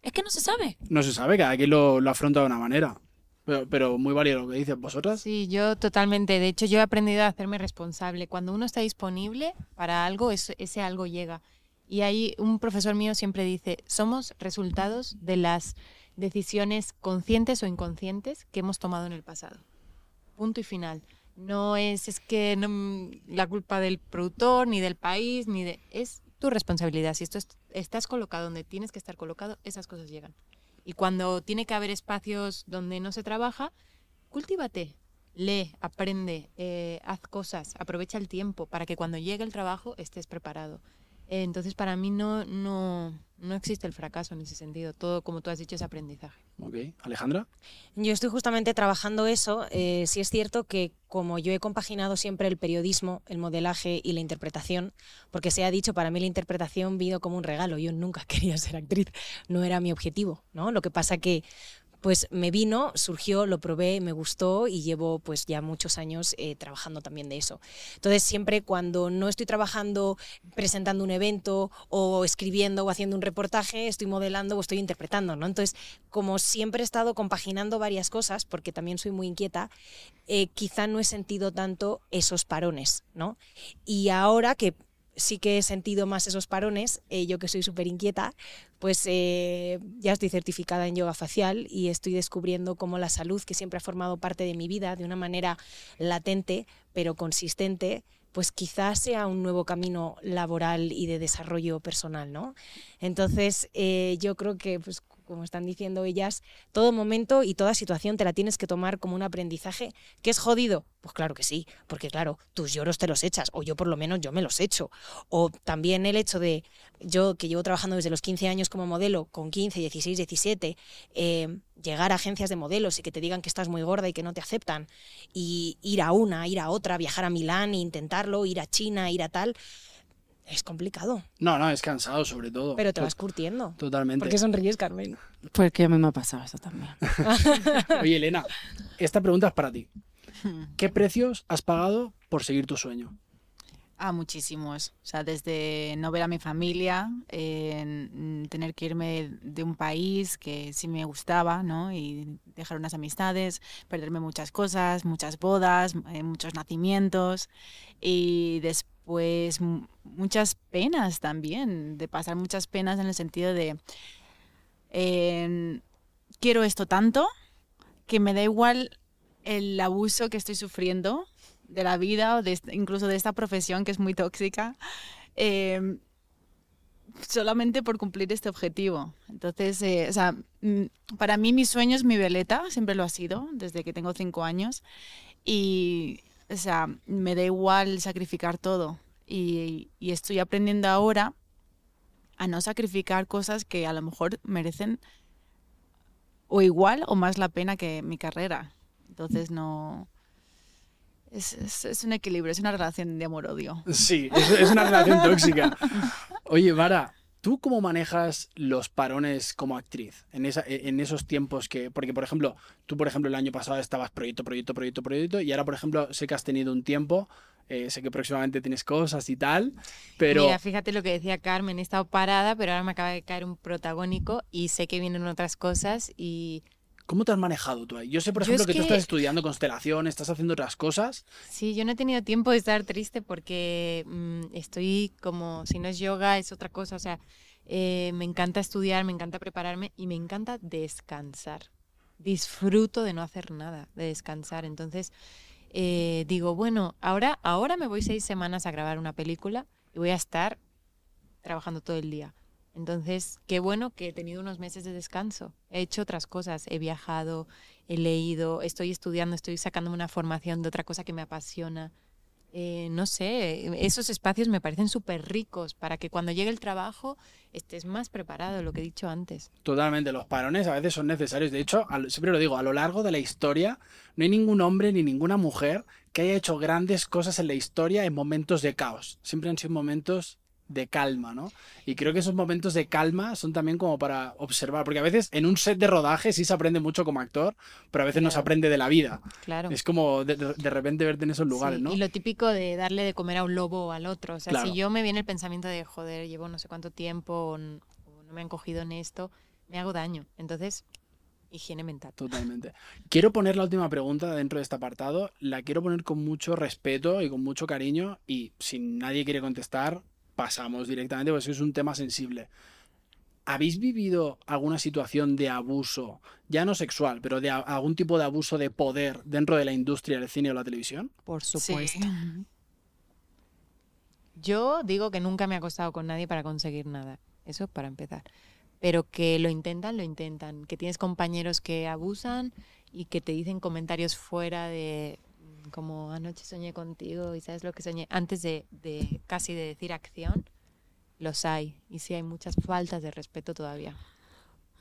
Es que no se sabe. No se sabe, cada quien lo, lo afronta de una manera. Pero, pero muy válido lo que dices vosotras. Sí, yo totalmente. De hecho, yo he aprendido a hacerme responsable. Cuando uno está disponible para algo, es- ese algo llega. Y ahí un profesor mío siempre dice, somos resultados de las decisiones conscientes o inconscientes que hemos tomado en el pasado. Punto y final. No es, es que no, la culpa del productor, ni del país, ni de... Es tu responsabilidad. Si esto es- estás colocado donde tienes que estar colocado, esas cosas llegan. Y cuando tiene que haber espacios donde no se trabaja, cultívate, lee, aprende, eh, haz cosas, aprovecha el tiempo para que cuando llegue el trabajo estés preparado. Eh, entonces, para mí no, no, No existe el fracaso en ese sentido. Todo, como tú has dicho, es aprendizaje. Ok. Alejandra. Yo estoy justamente trabajando eso. Eh, sí es cierto que como yo he compaginado siempre el periodismo, el modelaje y la interpretación, porque se ha dicho, para mí la interpretación vino como un regalo. Yo nunca quería ser actriz, no era mi objetivo. ¿no? Lo que pasa que pues me vino, surgió, lo probé, me gustó y llevo pues ya muchos años eh, trabajando también de eso. Entonces siempre cuando no estoy trabajando presentando un evento o escribiendo o haciendo un reportaje, estoy modelando o estoy interpretando, ¿no? Entonces como siempre he estado compaginando varias cosas, porque también soy muy inquieta, eh, quizá no he sentido tanto esos parones, ¿no? Y ahora que sí que he sentido más esos parones, eh, yo que soy súper inquieta, pues eh, ya estoy certificada en yoga facial y estoy descubriendo cómo la salud, que siempre ha formado parte de mi vida de una manera latente, pero consistente, pues quizás sea un nuevo camino laboral y de desarrollo personal, ¿no? Entonces, eh, yo creo que pues, como están diciendo ellas, todo momento y toda situación te la tienes que tomar como un aprendizaje. ¿Que es jodido? Pues claro que sí, porque claro, tus lloros te los echas, o yo por lo menos yo me los echo. O también el hecho de, yo que llevo trabajando desde los 15 años como modelo, con 15, 16, 17, llegar a agencias de modelos y que te digan que estás muy gorda y que no te aceptan, y ir a una, ir a otra, viajar a Milán e intentarlo, ir a China, ir a tal es complicado. No, no, es cansado sobre todo. Pero te vas curtiendo. Totalmente. ¿Por qué sonríes, Carmen? Porque a mí me ha pasado eso también. Oye, Elena, esta pregunta es para ti. ¿Qué precios has pagado por seguir tu sueño? Ah, muchísimos. O sea, desde no ver a mi familia, tener que irme de un país que sí me gustaba, ¿no? Y dejar unas amistades, perderme muchas cosas, muchas bodas, eh, muchos nacimientos. Y después pues muchas penas también, de pasar muchas penas en el sentido de quiero esto tanto que me da igual el abuso que estoy sufriendo de la vida o de, incluso de esta profesión que es muy tóxica, em, solamente por cumplir este objetivo. Entonces, eh, o sea, para mí mi sueño es mi veleta, siempre lo ha sido, desde que tengo cinco años. Y o sea, me da igual sacrificar todo. Y, estoy aprendiendo ahora a no sacrificar cosas que a lo mejor merecen o igual o más la pena que mi carrera. Entonces no... Es, es, un equilibrio, es una relación de amor-odio. Sí, es, es, una relación tóxica. Oye, Vara, ¿Tú cómo manejas los parones como actriz en, esa, e, en esos tiempos que, porque por ejemplo, tú por ejemplo el año pasado estabas proyecto, proyecto, proyecto, proyecto y ahora por ejemplo sé que has tenido un tiempo, eh, sé que próximamente tienes cosas y tal, pero... Mira, fíjate lo que decía Carmen, he estado parada, pero ahora me acaba de caer un protagónico y sé que vienen otras cosas y ¿Cómo te has manejado tú ahí? Yo sé, por ejemplo, que, tú estás estudiando constelación, estás haciendo otras cosas. Sí, yo no he tenido tiempo de estar triste porque mm, estoy como, si no es yoga, es otra cosa. O sea, eh, me encanta estudiar, me encanta prepararme y me encanta descansar. Disfruto de no hacer nada, de descansar. Entonces, eh, digo, bueno, ahora, ahora me voy seis semanas a grabar una película y voy a estar trabajando todo el día. Entonces, qué bueno que he tenido unos meses de descanso. He hecho otras cosas, he viajado, he leído, estoy estudiando, estoy sacándome una formación de otra cosa que me apasiona. Eh, no sé, esos espacios me parecen súper ricos para que cuando llegue el trabajo estés más preparado, lo que he dicho antes. Totalmente, los parones a veces son necesarios. De hecho, siempre lo digo, a lo largo de la historia no hay ningún hombre ni ninguna mujer que haya hecho grandes cosas en la historia en momentos de caos. Siempre han sido momentos de calma, ¿no? Y creo que esos momentos de calma son también como para observar, porque a veces en un set de rodaje sí se aprende mucho como actor, pero a veces no se aprende de la vida. Claro. Es como de, repente verte en esos lugares, ¿no? Y lo típico de darle de comer a un lobo o al otro. O sea, si yo me viene el pensamiento de, joder, llevo no sé cuánto tiempo o no me han cogido en esto, me hago daño. Entonces, higiene mental. Totalmente. Quiero poner la última pregunta dentro de este apartado. La quiero poner con mucho respeto y con mucho cariño. Y si nadie quiere contestar, pasamos directamente, porque es un tema sensible. ¿Habéis vivido alguna situación de abuso, ya no sexual, pero de algún tipo de abuso de poder dentro de la industria del cine o la televisión? Por supuesto. Yo digo que nunca me he acostado con nadie para conseguir nada. Eso es para empezar. Pero que lo intentan, lo intentan. Que tienes compañeros que abusan y que te dicen comentarios fuera de como anoche soñé contigo y sabes lo que soñé, antes de, casi de decir acción, los hay. Y sí hay muchas faltas de respeto todavía.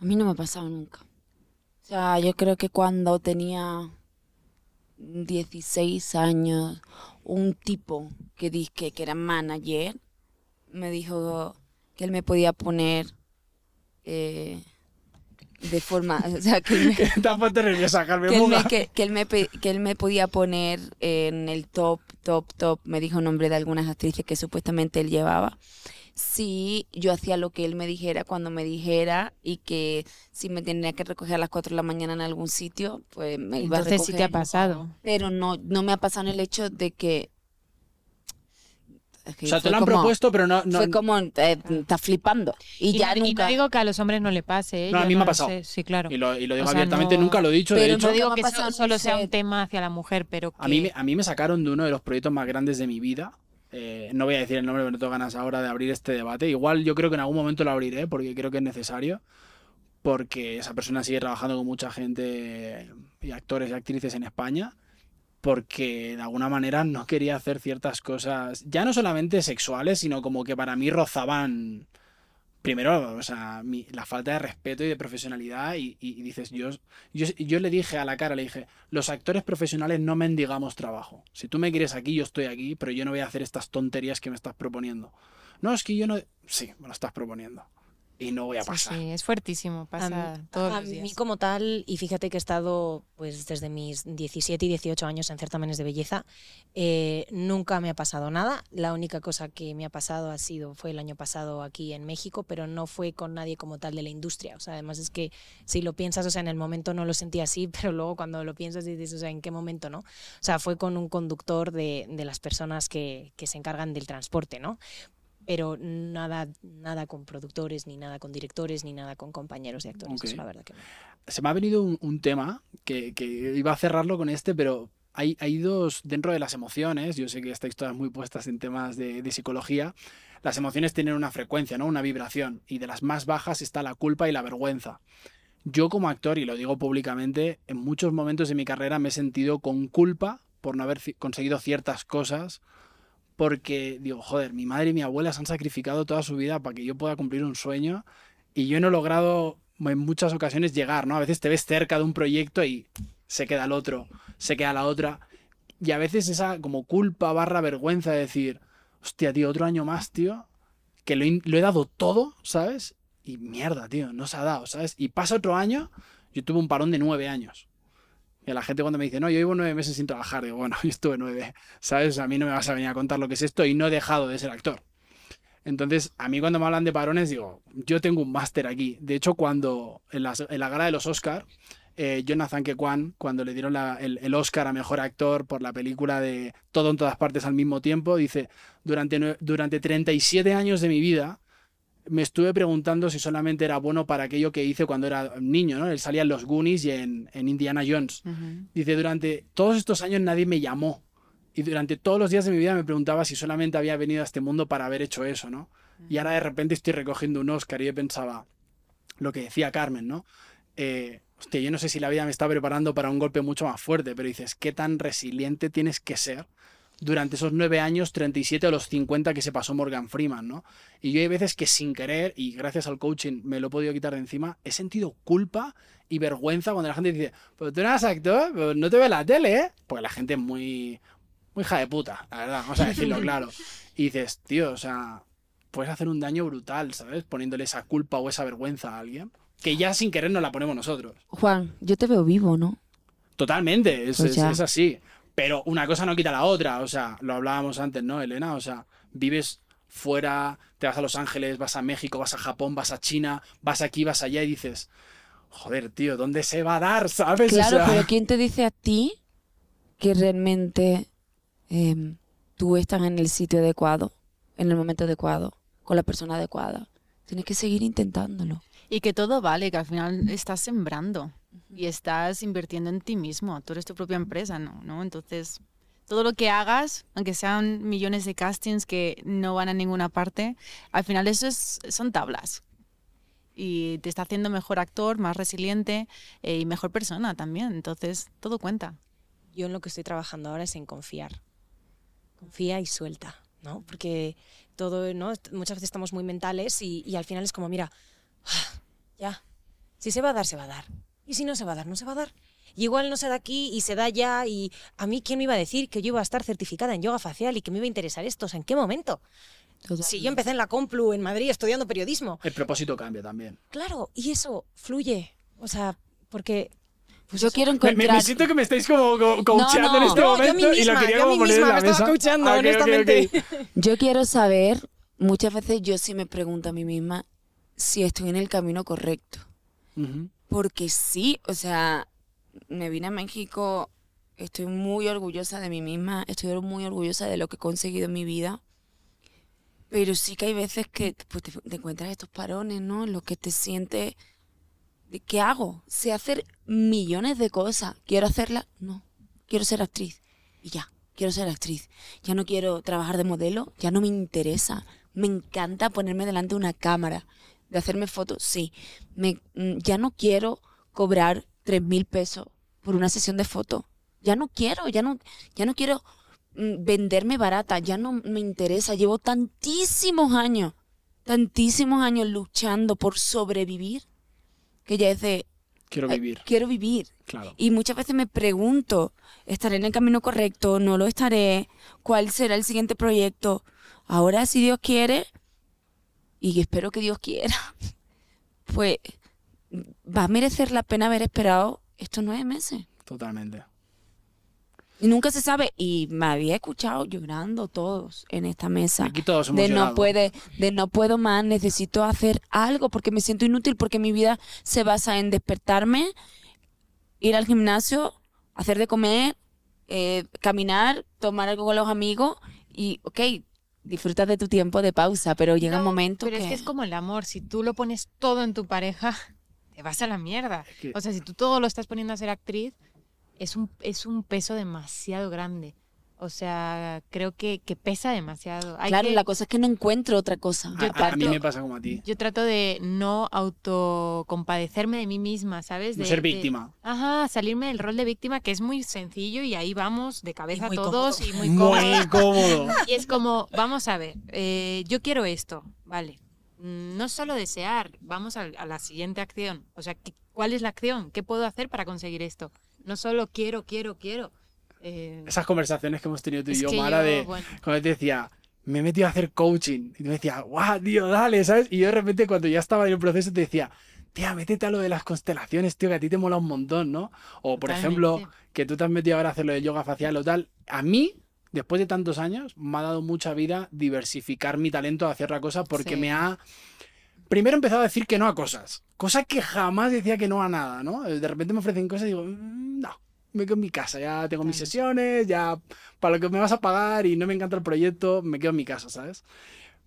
A mí no me ha pasado nunca. O sea, yo creo que cuando tenía 16 años, un tipo que dije que era manager me dijo que él me podía poner eh, de forma, o sea, que él me, nerviosa, Carmen que él, me, que, que él me pe- que él me podía poner en el top, top, top, me dijo nombre de algunas actrices que supuestamente él llevaba. Si yo hacía lo que él me dijera cuando me dijera y que si me tenía que recoger a las 4 de la mañana en algún sitio, pues me iba a Entonces sí te ha recoger. pasado. Pero no, no me ha pasado en el hecho de que... es que O sea, te lo han como- propuesto, pero no... no Fue como, eh, estás flipando. Y, Y, ya no, y nunca... no digo que a los hombres no le pase, ¿eh? No, a mí me ha pasado. sé, Sí, claro. y, lo, y lo digo O sea, abiertamente, no- nunca lo he dicho. de Pero hecho, no digo que pasado solo sea un tema hacia la mujer, pero que... a, mí, me- a mí me sacaron de uno de los proyectos más grandes de mi vida. Eh, no voy a decir el nombre, pero no tengo ganas ahora de abrir este debate. Igual yo creo que en algún momento lo abriré porque creo que es necesario. Porque esa persona sigue trabajando con mucha gente y actores y actrices en España. Porque de alguna manera no quería hacer ciertas cosas, ya no solamente sexuales, sino como que para mí rozaban primero, o sea, mi- la falta de respeto y de profesionalidad y, y- dices, yo, yo, yo le dije a la cara, le dije, los actores profesionales no mendigamos trabajo. Si tú me quieres aquí, yo estoy aquí, pero yo no voy a hacer estas tonterías que me estás proponiendo. No, es que yo no... Sí, me lo estás proponiendo. Y no voy a Sí, pasar. sí, es fuertísimo, pasa a, mí- todos a los mí días. como tal, y fíjate que he estado pues desde mis 17 y 18 años en certámenes de belleza, eh, nunca me ha pasado nada. La única cosa que me ha pasado ha sido, fue el año pasado aquí en México, pero no fue con nadie como tal de la industria. O sea, además es que si lo piensas, o sea, en el momento no lo sentí así, pero luego cuando lo piensas dices, o sea, ¿en qué momento no? O sea, fue con un conductor de, de las personas que, que se encargan del transporte, ¿no? Pero nada, nada con productores, ni nada con directores, ni nada con compañeros de actores. Ok. Eso la verdad que no. se me ha venido un, un tema que, que iba a cerrarlo con este, pero hay, hay dos dentro de las emociones. Yo sé que estáis todas muy puestas en temas de, de psicología. Las emociones tienen una frecuencia, ¿no? Una vibración. Y de las más bajas está la culpa y la vergüenza. Yo como actor, y lo digo públicamente, en muchos momentos de mi carrera me he sentido con culpa por no haber conseguido ciertas cosas. Porque digo, joder, mi madre y mi abuela se han sacrificado toda su vida para que yo pueda cumplir un sueño y yo no he logrado en muchas ocasiones llegar, ¿no? A veces te ves cerca de un proyecto y se queda el otro, se queda la otra. Y a veces esa como culpa barra vergüenza de decir, hostia, tío, otro año más, tío, que lo, he- lo he dado todo, ¿sabes? Y mierda, tío, no se ha dado, ¿sabes? Y pasa otro año, yo tuve un parón de nueve años. Y la gente cuando me dice, no, yo llevo nueve meses sin trabajar, digo, bueno, yo estuve nueve, ¿sabes? A mí no me vas a venir a contar lo que es esto y no he dejado de ser actor. Entonces, a mí cuando me hablan de parones, digo, yo tengo un máster aquí. De hecho, cuando en la, en la gala de los Oscar, eh, Jonathan Kekwan, cuando le dieron el, el Oscar a Mejor Actor por la película de Todo en todas partes al mismo tiempo, dice, durante, durante 37 años de mi vida, me estuve preguntando si solamente era bueno para aquello que hice cuando era niño, ¿no? Él salía en los Goonies y en, en Indiana Jones. Dice, durante todos estos años nadie me llamó. Y durante todos los días de mi vida me preguntaba si solamente había venido a este mundo para haber hecho eso, ¿no? Y ahora de repente estoy recogiendo un Oscar y yo pensaba lo que decía Carmen, ¿no? Eh, hostia, yo no sé si la vida me está preparando para un golpe mucho más fuerte, pero dices, ¿qué tan resiliente tienes que ser durante esos nueve años, 37 o los 50 que se pasó Morgan Freeman, ¿no? Y yo hay veces que sin querer, y gracias al coaching me lo he podido quitar de encima, he sentido culpa y vergüenza cuando la gente dice, pero tú eras actor, pero no te ve la tele, ¿eh? Porque la gente es muy, muy hija de puta, la verdad, vamos a decirlo claro. Y dices, tío, o sea, puedes hacer un daño brutal, ¿sabes? Poniéndole esa culpa o esa vergüenza a alguien, que ya sin querer nos la ponemos nosotros. Juan, yo te veo vivo, ¿no? Totalmente, es, Pues es- es así. Pero una cosa no quita la otra, o sea, lo hablábamos antes, ¿no, Elena? O sea, vives fuera, te vas a Los Ángeles, vas a México, vas a Japón, vas a China, vas aquí, vas allá y dices, joder, tío, ¿dónde se va a dar, sabes? O Claro, sea, pero ¿quién te dice a ti que realmente em, tú estás en el sitio adecuado, en el momento adecuado, con la persona adecuada? Tienes que seguir intentándolo. Y que todo vale, que al final estás sembrando y estás invirtiendo en ti mismo. Tú eres tu propia empresa, ¿no? ¿no? Entonces, todo lo que hagas, aunque sean millones de castings que no van a ninguna parte, al final eso es, son tablas. Y te está haciendo mejor actor, más resiliente eh, y mejor persona también. Entonces, todo cuenta. Yo en lo que estoy trabajando ahora es en confiar. Confía y suelta, ¿no? Porque todo, ¿no? Muchas veces estamos muy mentales y, y al final es como, mira, ya, si se va a dar, se va a dar. Y si no se va a dar, no se va a dar. Y igual no se da aquí y se da ya. Y a mí, ¿quién me iba a decir que yo iba a estar certificada en yoga facial y que me iba a interesar esto? O sea, ¿en qué momento? Si yo empecé en la Complu en Madrid estudiando periodismo. El propósito cambia también. Claro, y eso fluye. O sea, porque Pues yo quiero encontrar... me- me siento que me estáis como co- coachando No, no. en este No, yo a momento mí y lo quería yo como en la me mesa. coachando, Ah, honestamente. Yo quiero saber, muchas veces yo sí me pregunto a mí misma si estoy en el camino correcto. Porque sí, o sea, me vine a México, estoy muy orgullosa de mí misma, estoy muy orgullosa de lo que he conseguido en mi vida. Pero sí que hay veces que pues, te, encuentras estos parones, ¿no? En los que te sientes, ¿qué hago? Sé hacer millones de cosas. ¿Quiero hacerlas? No. Quiero ser actriz. Y ya, quiero ser actriz. Ya no quiero trabajar de modelo, ya no me interesa. Me encanta ponerme delante de una cámara, de hacerme fotos, sí. Me, mm, ya no quiero cobrar tres mil pesos por una sesión de fotos. Ya no quiero, ya no, ya no quiero mm, venderme barata, ya no me interesa. Llevo tantísimos años, tantísimos años luchando por sobrevivir, que ya es de, Quiero "Ay, vivir, quiero vivir. claro. Y muchas veces me pregunto, ¿estaré en el camino correcto? ¿No lo estaré? ¿Cuál será el siguiente proyecto? Ahora, si Dios quiere, y espero que Dios quiera, pues va a merecer la pena haber esperado estos nueve meses. Totalmente. Y nunca se sabe. Y me había escuchado llorando todos en esta mesa. Aquí todos hemos De no, puede, de no puedo más, necesito hacer algo porque me siento inútil, porque mi vida se basa en despertarme, ir al gimnasio, hacer de comer, eh, caminar, tomar algo con los amigos y, ok, disfrutas de tu tiempo de pausa, pero llega un momento Pero que... es que es como el amor. Si tú lo pones todo en tu pareja, te vas a la mierda. que- O sea, si tú todo lo estás poniendo a ser actriz, es un, es un peso demasiado grande. O sea, creo que, que pesa demasiado. Hay claro, que- la cosa es que no encuentro otra cosa. A, mí me pasa como a ti. Yo trato de no autocompadecerme de mí misma, ¿sabes? No De- ser de- víctima. Ajá, salirme del rol de víctima, que es muy sencillo y ahí vamos de cabeza todos cómodo. y muy cómodo. Muy cómodo. Y es como, vamos a ver, eh, yo quiero esto, vale. Mm, No solo desear, vamos a, a la siguiente acción. O sea, ¿qué- ¿cuál es la acción? ¿Qué puedo hacer para conseguir esto? No solo quiero, quiero, quiero. Eh, Esas conversaciones que hemos tenido tú y yo, Mara, yo, de bueno, cuando te decía, me he metido a hacer coaching. Y tú me decías, guau, tío, dale, ¿sabes? Y yo de repente, cuando ya estaba en el proceso, te decía, tía, métete a lo de las constelaciones, tío, que a ti te mola un montón, ¿no? O, por Totalmente. ejemplo, que tú te has metido ahora a hacer lo del yoga facial o tal. A mí, después de tantos años, me ha dado mucha vida diversificar mi talento a hacer la cosa porque Sí. me ha. Primero empezado a decir que no a cosas. Cosas que jamás decía que no a nada, ¿no? De repente me ofrecen cosas y digo, "Mm, no, me quedo en mi casa, ya tengo mis Claro. sesiones, ya para lo que me vas a pagar y no me encanta el proyecto, me quedo en mi casa, ¿sabes?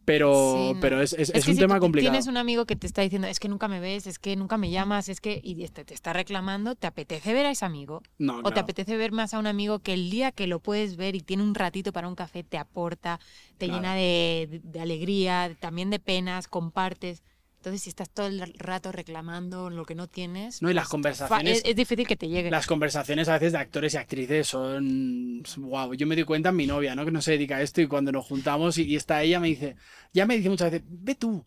Pero, Sí, no. pero es, es- es es que un si tema complicado. Tienes un amigo que te está diciendo, es que nunca me ves, es que nunca me llamas, es que. Y este te está reclamando, ¿te apetece ver a ese amigo? No, ¿O te claro. apetece ver más a un amigo que el día que lo puedes ver y tiene un ratito para un café te aporta, te Claro. llena de, de alegría, también de penas, compartes? Entonces, si estás todo el rato reclamando lo que no tienes, No, y las pues, conversaciones- es, es difícil que te llegue. Las conversaciones a veces de actores y actrices son. Wow, yo me di cuenta en mi novia, ¿no? Que no se dedica a esto y cuando nos juntamos y, y está ella, me dice. Ya me dice muchas veces, ve tú.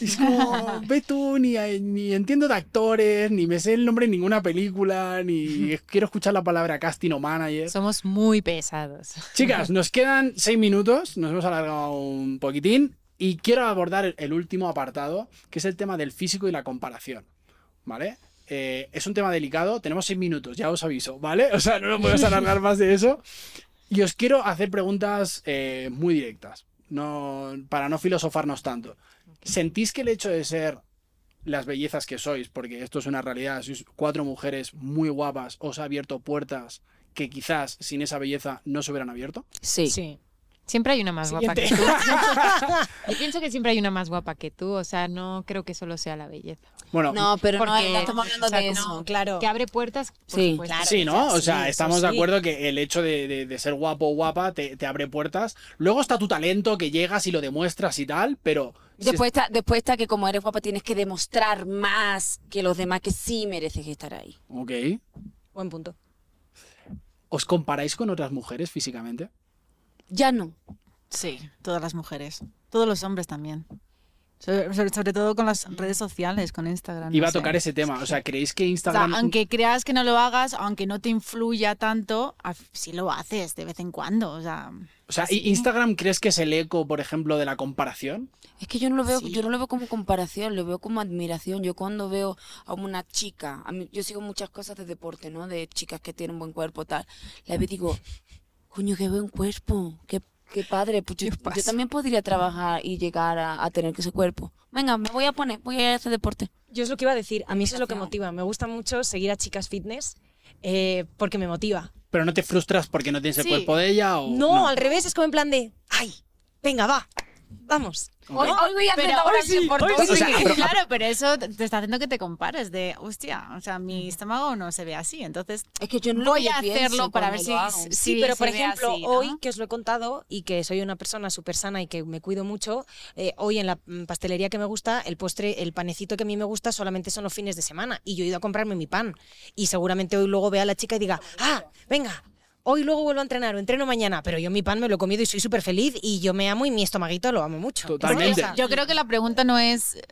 Y es como, ve tú, ni, ni entiendo de actores, ni me sé el nombre de ninguna película, ni quiero escuchar la palabra casting o manager. Somos muy pesados. Chicas, nos quedan seis minutos, nos hemos alargado un poquitín y quiero abordar el último apartado, que es el tema del físico y la comparación, ¿vale? Eh, es un tema delicado, tenemos seis minutos, ya os aviso, ¿vale? O sea, no nos podemos alargar más de eso. Y os quiero hacer preguntas eh, muy directas, no, para no filosofarnos tanto. ¿Sentís que el hecho de ser las bellezas que sois, porque esto es una realidad, sois cuatro mujeres muy guapas, os ha abierto puertas que quizás sin esa belleza no se hubieran abierto? Sí. Sí. Siempre hay una más guapa que tú. Yo pienso que siempre hay una más guapa que tú, o sea, no creo que solo sea la belleza. Bueno, No, pero no, Porque, no estamos hablando o sea, de eso. claro. Que abre puertas, por Sí. supuesto. Claro. sí, ¿no? O sea, sí, estamos de acuerdo que el hecho de, de- de ser guapo o guapa te, te abre puertas. Luego está tu talento, que llegas y lo demuestras y tal, pero... si Después está, después está que como eres guapa tienes que demostrar más que los demás que sí mereces estar ahí. Ok. Buen punto. ¿Os comparáis con otras mujeres físicamente? Ya no. Sí, todas las mujeres. Todos los hombres también. Sobre, sobre- sobre todo con las redes sociales, con Instagram. Iba no a tocar sé. ese tema. O sea, ¿creéis que O sea, Instagram... aunque creas que no lo hagas, aunque no te influya tanto, sí lo haces de vez en cuando. O sea, O sea, ¿i- ¿Instagram crees que es el eco, por ejemplo, de la comparación? Es que yo no lo veo, Sí. yo no lo veo como comparación, lo veo como admiración. Yo cuando veo a una chica, a mí, yo sigo muchas cosas de deporte, ¿no? De chicas que tienen buen cuerpo, tal. La veo y digo, coño, qué buen cuerpo, qué, qué padre. Pues yo, también podría trabajar y llegar a, a tener ese cuerpo. Venga, me voy a poner, voy a hacer deporte. Yo es lo que iba a decir, a mí eso es lo que motiva. Me gusta mucho seguir a chicas fitness eh, porque me motiva. ¿Pero no te frustras porque no tienes el cuerpo de ella? O... No, al revés, es como en plan de, ay, venga, va, vamos. Hoy, hoy voy a hacer Pero ahora hoy sí, por hoy todo. O sea, pero- claro, pero eso te está haciendo que te compares de, hostia, o sea, mi estómago no se ve así, entonces Es que yo no voy a hacerlo para ver si, si Sí, pero por ejemplo, así, ¿no? hoy que os lo he contado y que soy una persona súper sana y que me cuido mucho, eh, hoy en la mm, pastelería que me gusta, el postre, el panecito que a mí me gusta solamente son los fines de semana y yo he ido a comprarme mi pan y seguramente hoy luego vea a la chica y diga, ah, venga. Hoy luego vuelvo a entrenar o entreno mañana, pero yo mi pan me lo he comido y soy súper feliz y yo me amo y mi estomaguito lo amo mucho. Totalmente. Yo creo que la pregunta no es eh,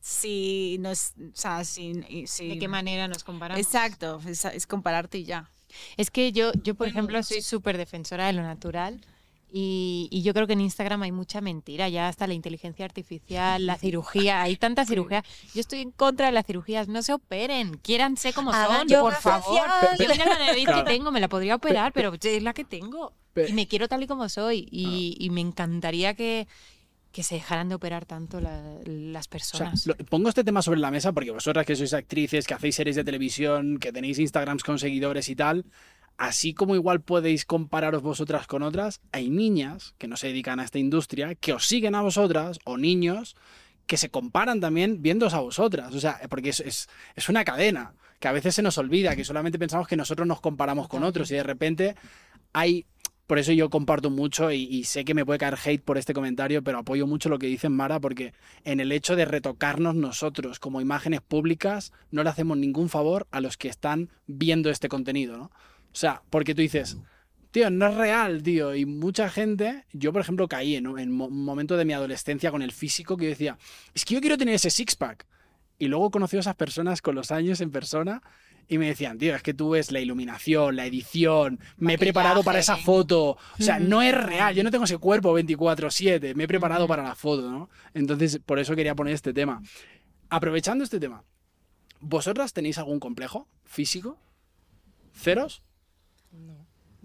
si no es, o sea, si, y- si- ¿De qué manera nos comparamos? Exacto, es, es compararte y ya. Es que yo, yo por ejemplo, soy súper defensora de lo natural y, y yo creo que en Instagram hay mucha mentira, ya hasta la inteligencia artificial, la cirugía, hay tanta cirugía. Yo estoy en contra de las cirugías, no se operen, quiéranse como Hagan son, por favor. Yo mira la nariz Claro. que tengo, me la podría operar, pero es la que tengo. Y me quiero tal y como soy y, Ah. y me encantaría que, que se dejaran de operar tanto la- las O sea, personas. lo- pongo este tema sobre la mesa porque vosotras que sois actrices, que hacéis series de televisión, que tenéis Instagrams con seguidores y tal, así como igual podéis compararos vosotras con otras, hay niñas que no se dedican a esta industria, que os siguen a vosotras, o niños que se comparan también viéndoos a vosotras. O sea, porque es, es, es una cadena, que a veces se nos olvida, que solamente pensamos que nosotros nos comparamos con otros y de repente hay... Por eso yo comparto mucho y, y sé que me puede caer hate por este comentario, pero apoyo mucho lo que dice Mara porque en el hecho de retocarnos nosotros como imágenes públicas no le hacemos ningún favor a los que están viendo este contenido, ¿no? O sea, porque tú dices, tío, no es real, tío. Y mucha gente, yo por ejemplo caí en un en mo- un momento de mi adolescencia con el físico que yo decía, es que yo quiero tener ese six-pack. Y luego conocí a esas personas con los años en persona y me decían, tío, es que tú ves la iluminación, la edición, me he preparado para esa foto. O sea, no es real, yo no tengo ese cuerpo 24/7, me he preparado para la foto, ¿no? Entonces, por eso quería poner este tema. Aprovechando este tema, ¿vosotras tenéis algún complejo físico? ¿Ceros?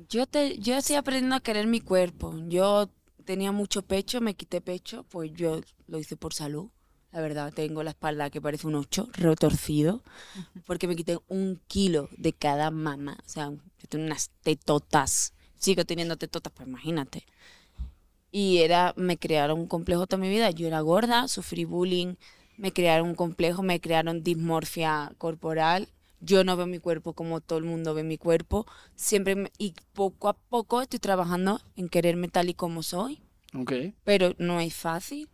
Yo, te, yo estoy aprendiendo a querer mi cuerpo. Yo tenía mucho pecho, me quité pecho, pues yo lo hice por salud. La verdad, tengo la espalda que parece un ocho, retorcido, porque me quité un kilo de cada mama. O sea, yo tengo unas tetotas. Sigo teniendo tetotas, pues imagínate. Y era, me crearon un complejo toda mi vida. Yo era gorda, sufrí bullying, me crearon un complejo, me crearon dismorfia corporal. Yo no veo mi cuerpo como todo el mundo ve mi cuerpo. Siempre me- y poco a poco estoy trabajando en quererme tal y como soy, pero no es fácil.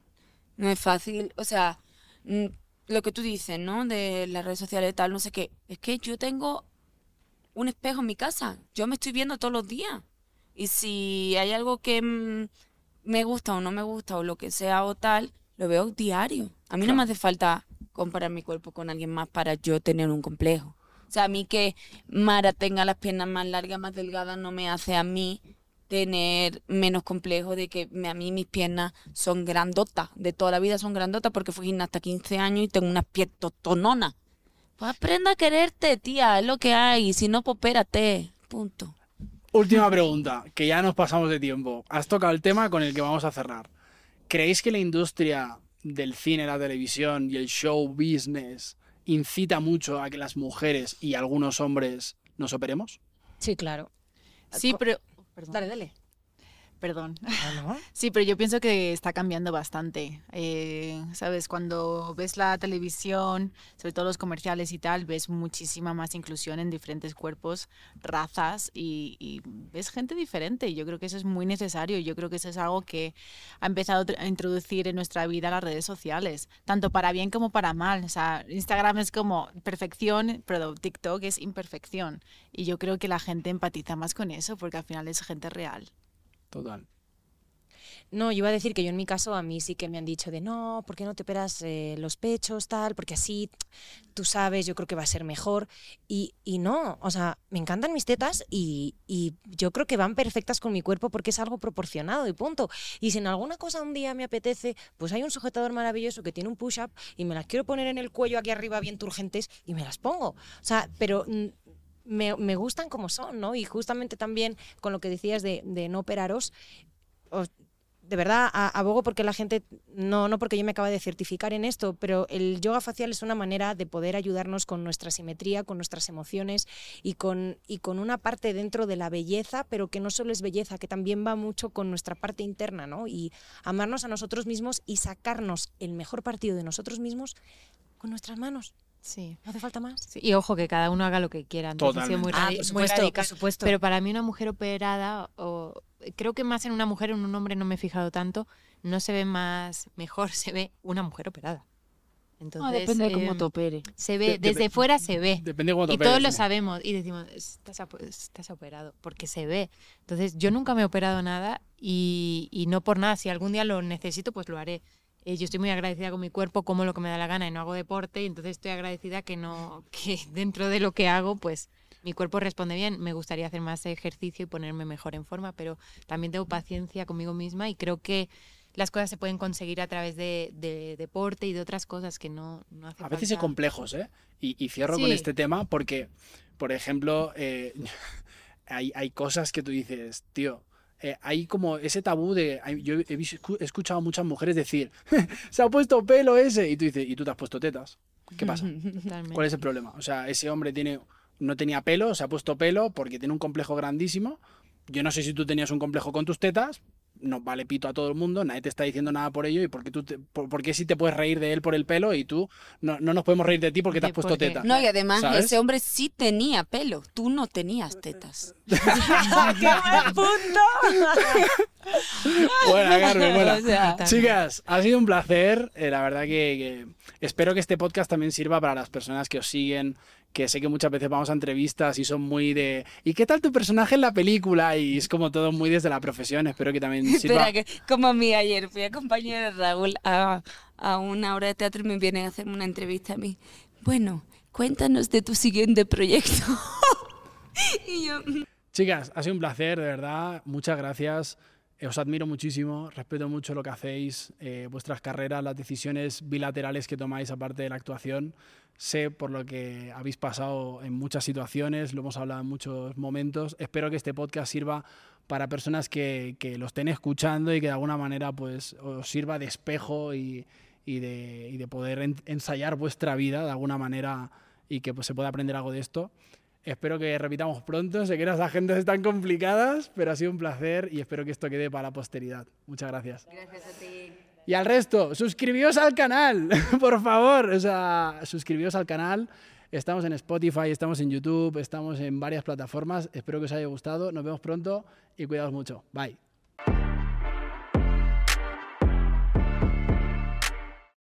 No es fácil, o sea, mm, lo que tú dices, ¿no? De las redes sociales y tal, no sé qué. Es que yo tengo un espejo en mi casa. Yo me estoy viendo todos los días. Y si hay algo que mm, me gusta o no me gusta o lo que sea o tal, lo veo diario. A mí no me hace falta comparar mi cuerpo con alguien más para yo tener un complejo. O sea, a mí que Mara tenga las piernas más largas, más delgadas, no me hace a mí tener menos complejo de que a mí mis piernas son grandotas, de toda la vida son grandotas porque fui gimnasta 15 años y tengo unas piernas tononas. Pues aprenda a quererte, tía, es lo que hay, si no, pues espérate, punto. Última pregunta, que ya nos pasamos de tiempo. Has tocado el tema con el que vamos a cerrar. ¿Creéis que la industria del cine, la televisión y el show business incita mucho a que las mujeres y algunos hombres nos operemos? Sí, claro. Sí, pero... Perdón. Dale, dale. Perdón. Ah, ¿no? Sí, pero yo pienso que está cambiando bastante. Eh, Sabes, cuando ves la televisión, sobre todo los comerciales y tal, ves muchísima más inclusión en diferentes cuerpos, razas y, y ves gente diferente. Yo creo que eso es muy necesario. Yo creo que eso es algo que ha empezado a introducir en nuestra vida las redes sociales, tanto para bien como para mal. O sea, Instagram es como perfección, pero TikTok es imperfección. Y yo creo que la gente empatiza más con eso porque al final es gente real. Total. No, yo iba a decir que yo en mi caso a mí sí que me han dicho de no, ¿por qué no te operas eh, los pechos, tal? Porque así tú sabes, yo creo que va a ser mejor. Y, y no, o sea, me encantan mis tetas y, y yo creo que van perfectas con mi cuerpo porque es algo proporcionado y punto. Y si en alguna cosa un día me apetece, pues hay un sujetador maravilloso que tiene un push-up y me las quiero poner en el cuello aquí arriba bien turgentes y me las pongo. O sea, pero mm, me, me gustan como son, ¿no? Y justamente también con lo que decías de, de no operaros, os- de verdad abogo porque la gente, no, no porque yo me acaba de certificar en esto, pero el yoga facial es una manera de poder ayudarnos con nuestra simetría, con nuestras emociones y con, y con una parte dentro de la belleza, pero que no solo es belleza, que también va mucho con nuestra parte interna, ¿no? Y amarnos a nosotros mismos y sacarnos el mejor partido de nosotros mismos con nuestras manos. Sí. No hace falta más. Sí, Y ojo, que cada uno haga lo que quiera. Entonces, muy, Ah, por muy supuesto, radical. por supuesto. Pero para mí una mujer operada, o creo que más en una mujer, en un hombre no me he fijado tanto, no se ve más mejor, se ve una mujer operada. Entonces, Ah, depende de cómo em, te opere. se ve, De- desde fuera se ve. Depende de cómo te Y todos lo sí. sabemos y decimos, estás, estás operado, porque se ve. Entonces, yo nunca me he operado nada y, y no por nada. Si algún día lo necesito, pues lo haré. Eh, yo estoy muy agradecida con mi cuerpo, como lo que me da la gana y no hago deporte, y entonces estoy agradecida que no que dentro de lo que hago, pues mi cuerpo responde bien. Me gustaría hacer más ejercicio y ponerme mejor en forma, pero también tengo paciencia conmigo misma y creo que las cosas se pueden conseguir a través de, de deporte y de otras cosas que no, no hace A veces hay complejos, ¿eh? Y, y cierro con este tema porque, por ejemplo, eh, hay, hay cosas que tú dices, tío, eh, hay como ese tabú de... yo he, escuchado a muchas mujeres decir, se ha puesto pelo ese, y tú dices, ¿y tú te has puesto tetas? ¿Qué pasa? Totalmente. ¿Cuál es el problema? O sea, ese hombre tiene, no tenía pelo, se ha puesto pelo porque tiene un complejo grandísimo. Yo no sé si tú tenías un complejo con tus tetas, no vale pito a todo el mundo, nadie te está diciendo nada por ello y por qué, tú te- por, por qué sí te puedes reír de él por el pelo y tú no, no nos podemos reír de ti porque te has puesto porque- teta. No, y además ¿Sabes? ese hombre sí tenía pelo. Tú no tenías tetas. ¡Qué buen punto! Buena, Carmen, buena. O sea, Chicas, ha sido un placer. eh, la verdad que, que espero que este podcast también sirva para las personas que os siguen, que sé que muchas veces vamos a entrevistas y son muy de ¿y qué tal tu personaje en la película? Y es como todo muy desde la profesión. Espero que también sirva. Espera, que como a mí ayer fui acompañada de Raúl a, a una obra de teatro y me vienen a hacerme una entrevista a mí. Bueno, cuéntanos de tu siguiente proyecto. y yo, "Mm, Chicas, ha sido un placer, de verdad. Muchas gracias. Eh, Os admiro muchísimo, respeto mucho lo que hacéis, eh, vuestras carreras, las decisiones bilaterales que tomáis aparte de la actuación. Sé por lo que habéis pasado en muchas situaciones, lo hemos hablado en muchos momentos. Espero que este podcast sirva para personas que, que lo estén escuchando y que de alguna manera pues, os sirva de espejo y, de, poder en- ensayar vuestra vida de alguna manera y que pues, se pueda aprender algo de esto. Espero que repitamos pronto. Sé que las agendas están complicadas, pero ha sido un placer y espero que esto quede para la posteridad. Muchas gracias. gracias a ti. Y al resto, suscribíos al canal, por favor. O sea, suscribíos al canal. Estamos en Spotify, estamos en YouTube, estamos en varias plataformas. Espero que os haya gustado. Nos vemos pronto y cuidaos mucho. Bye.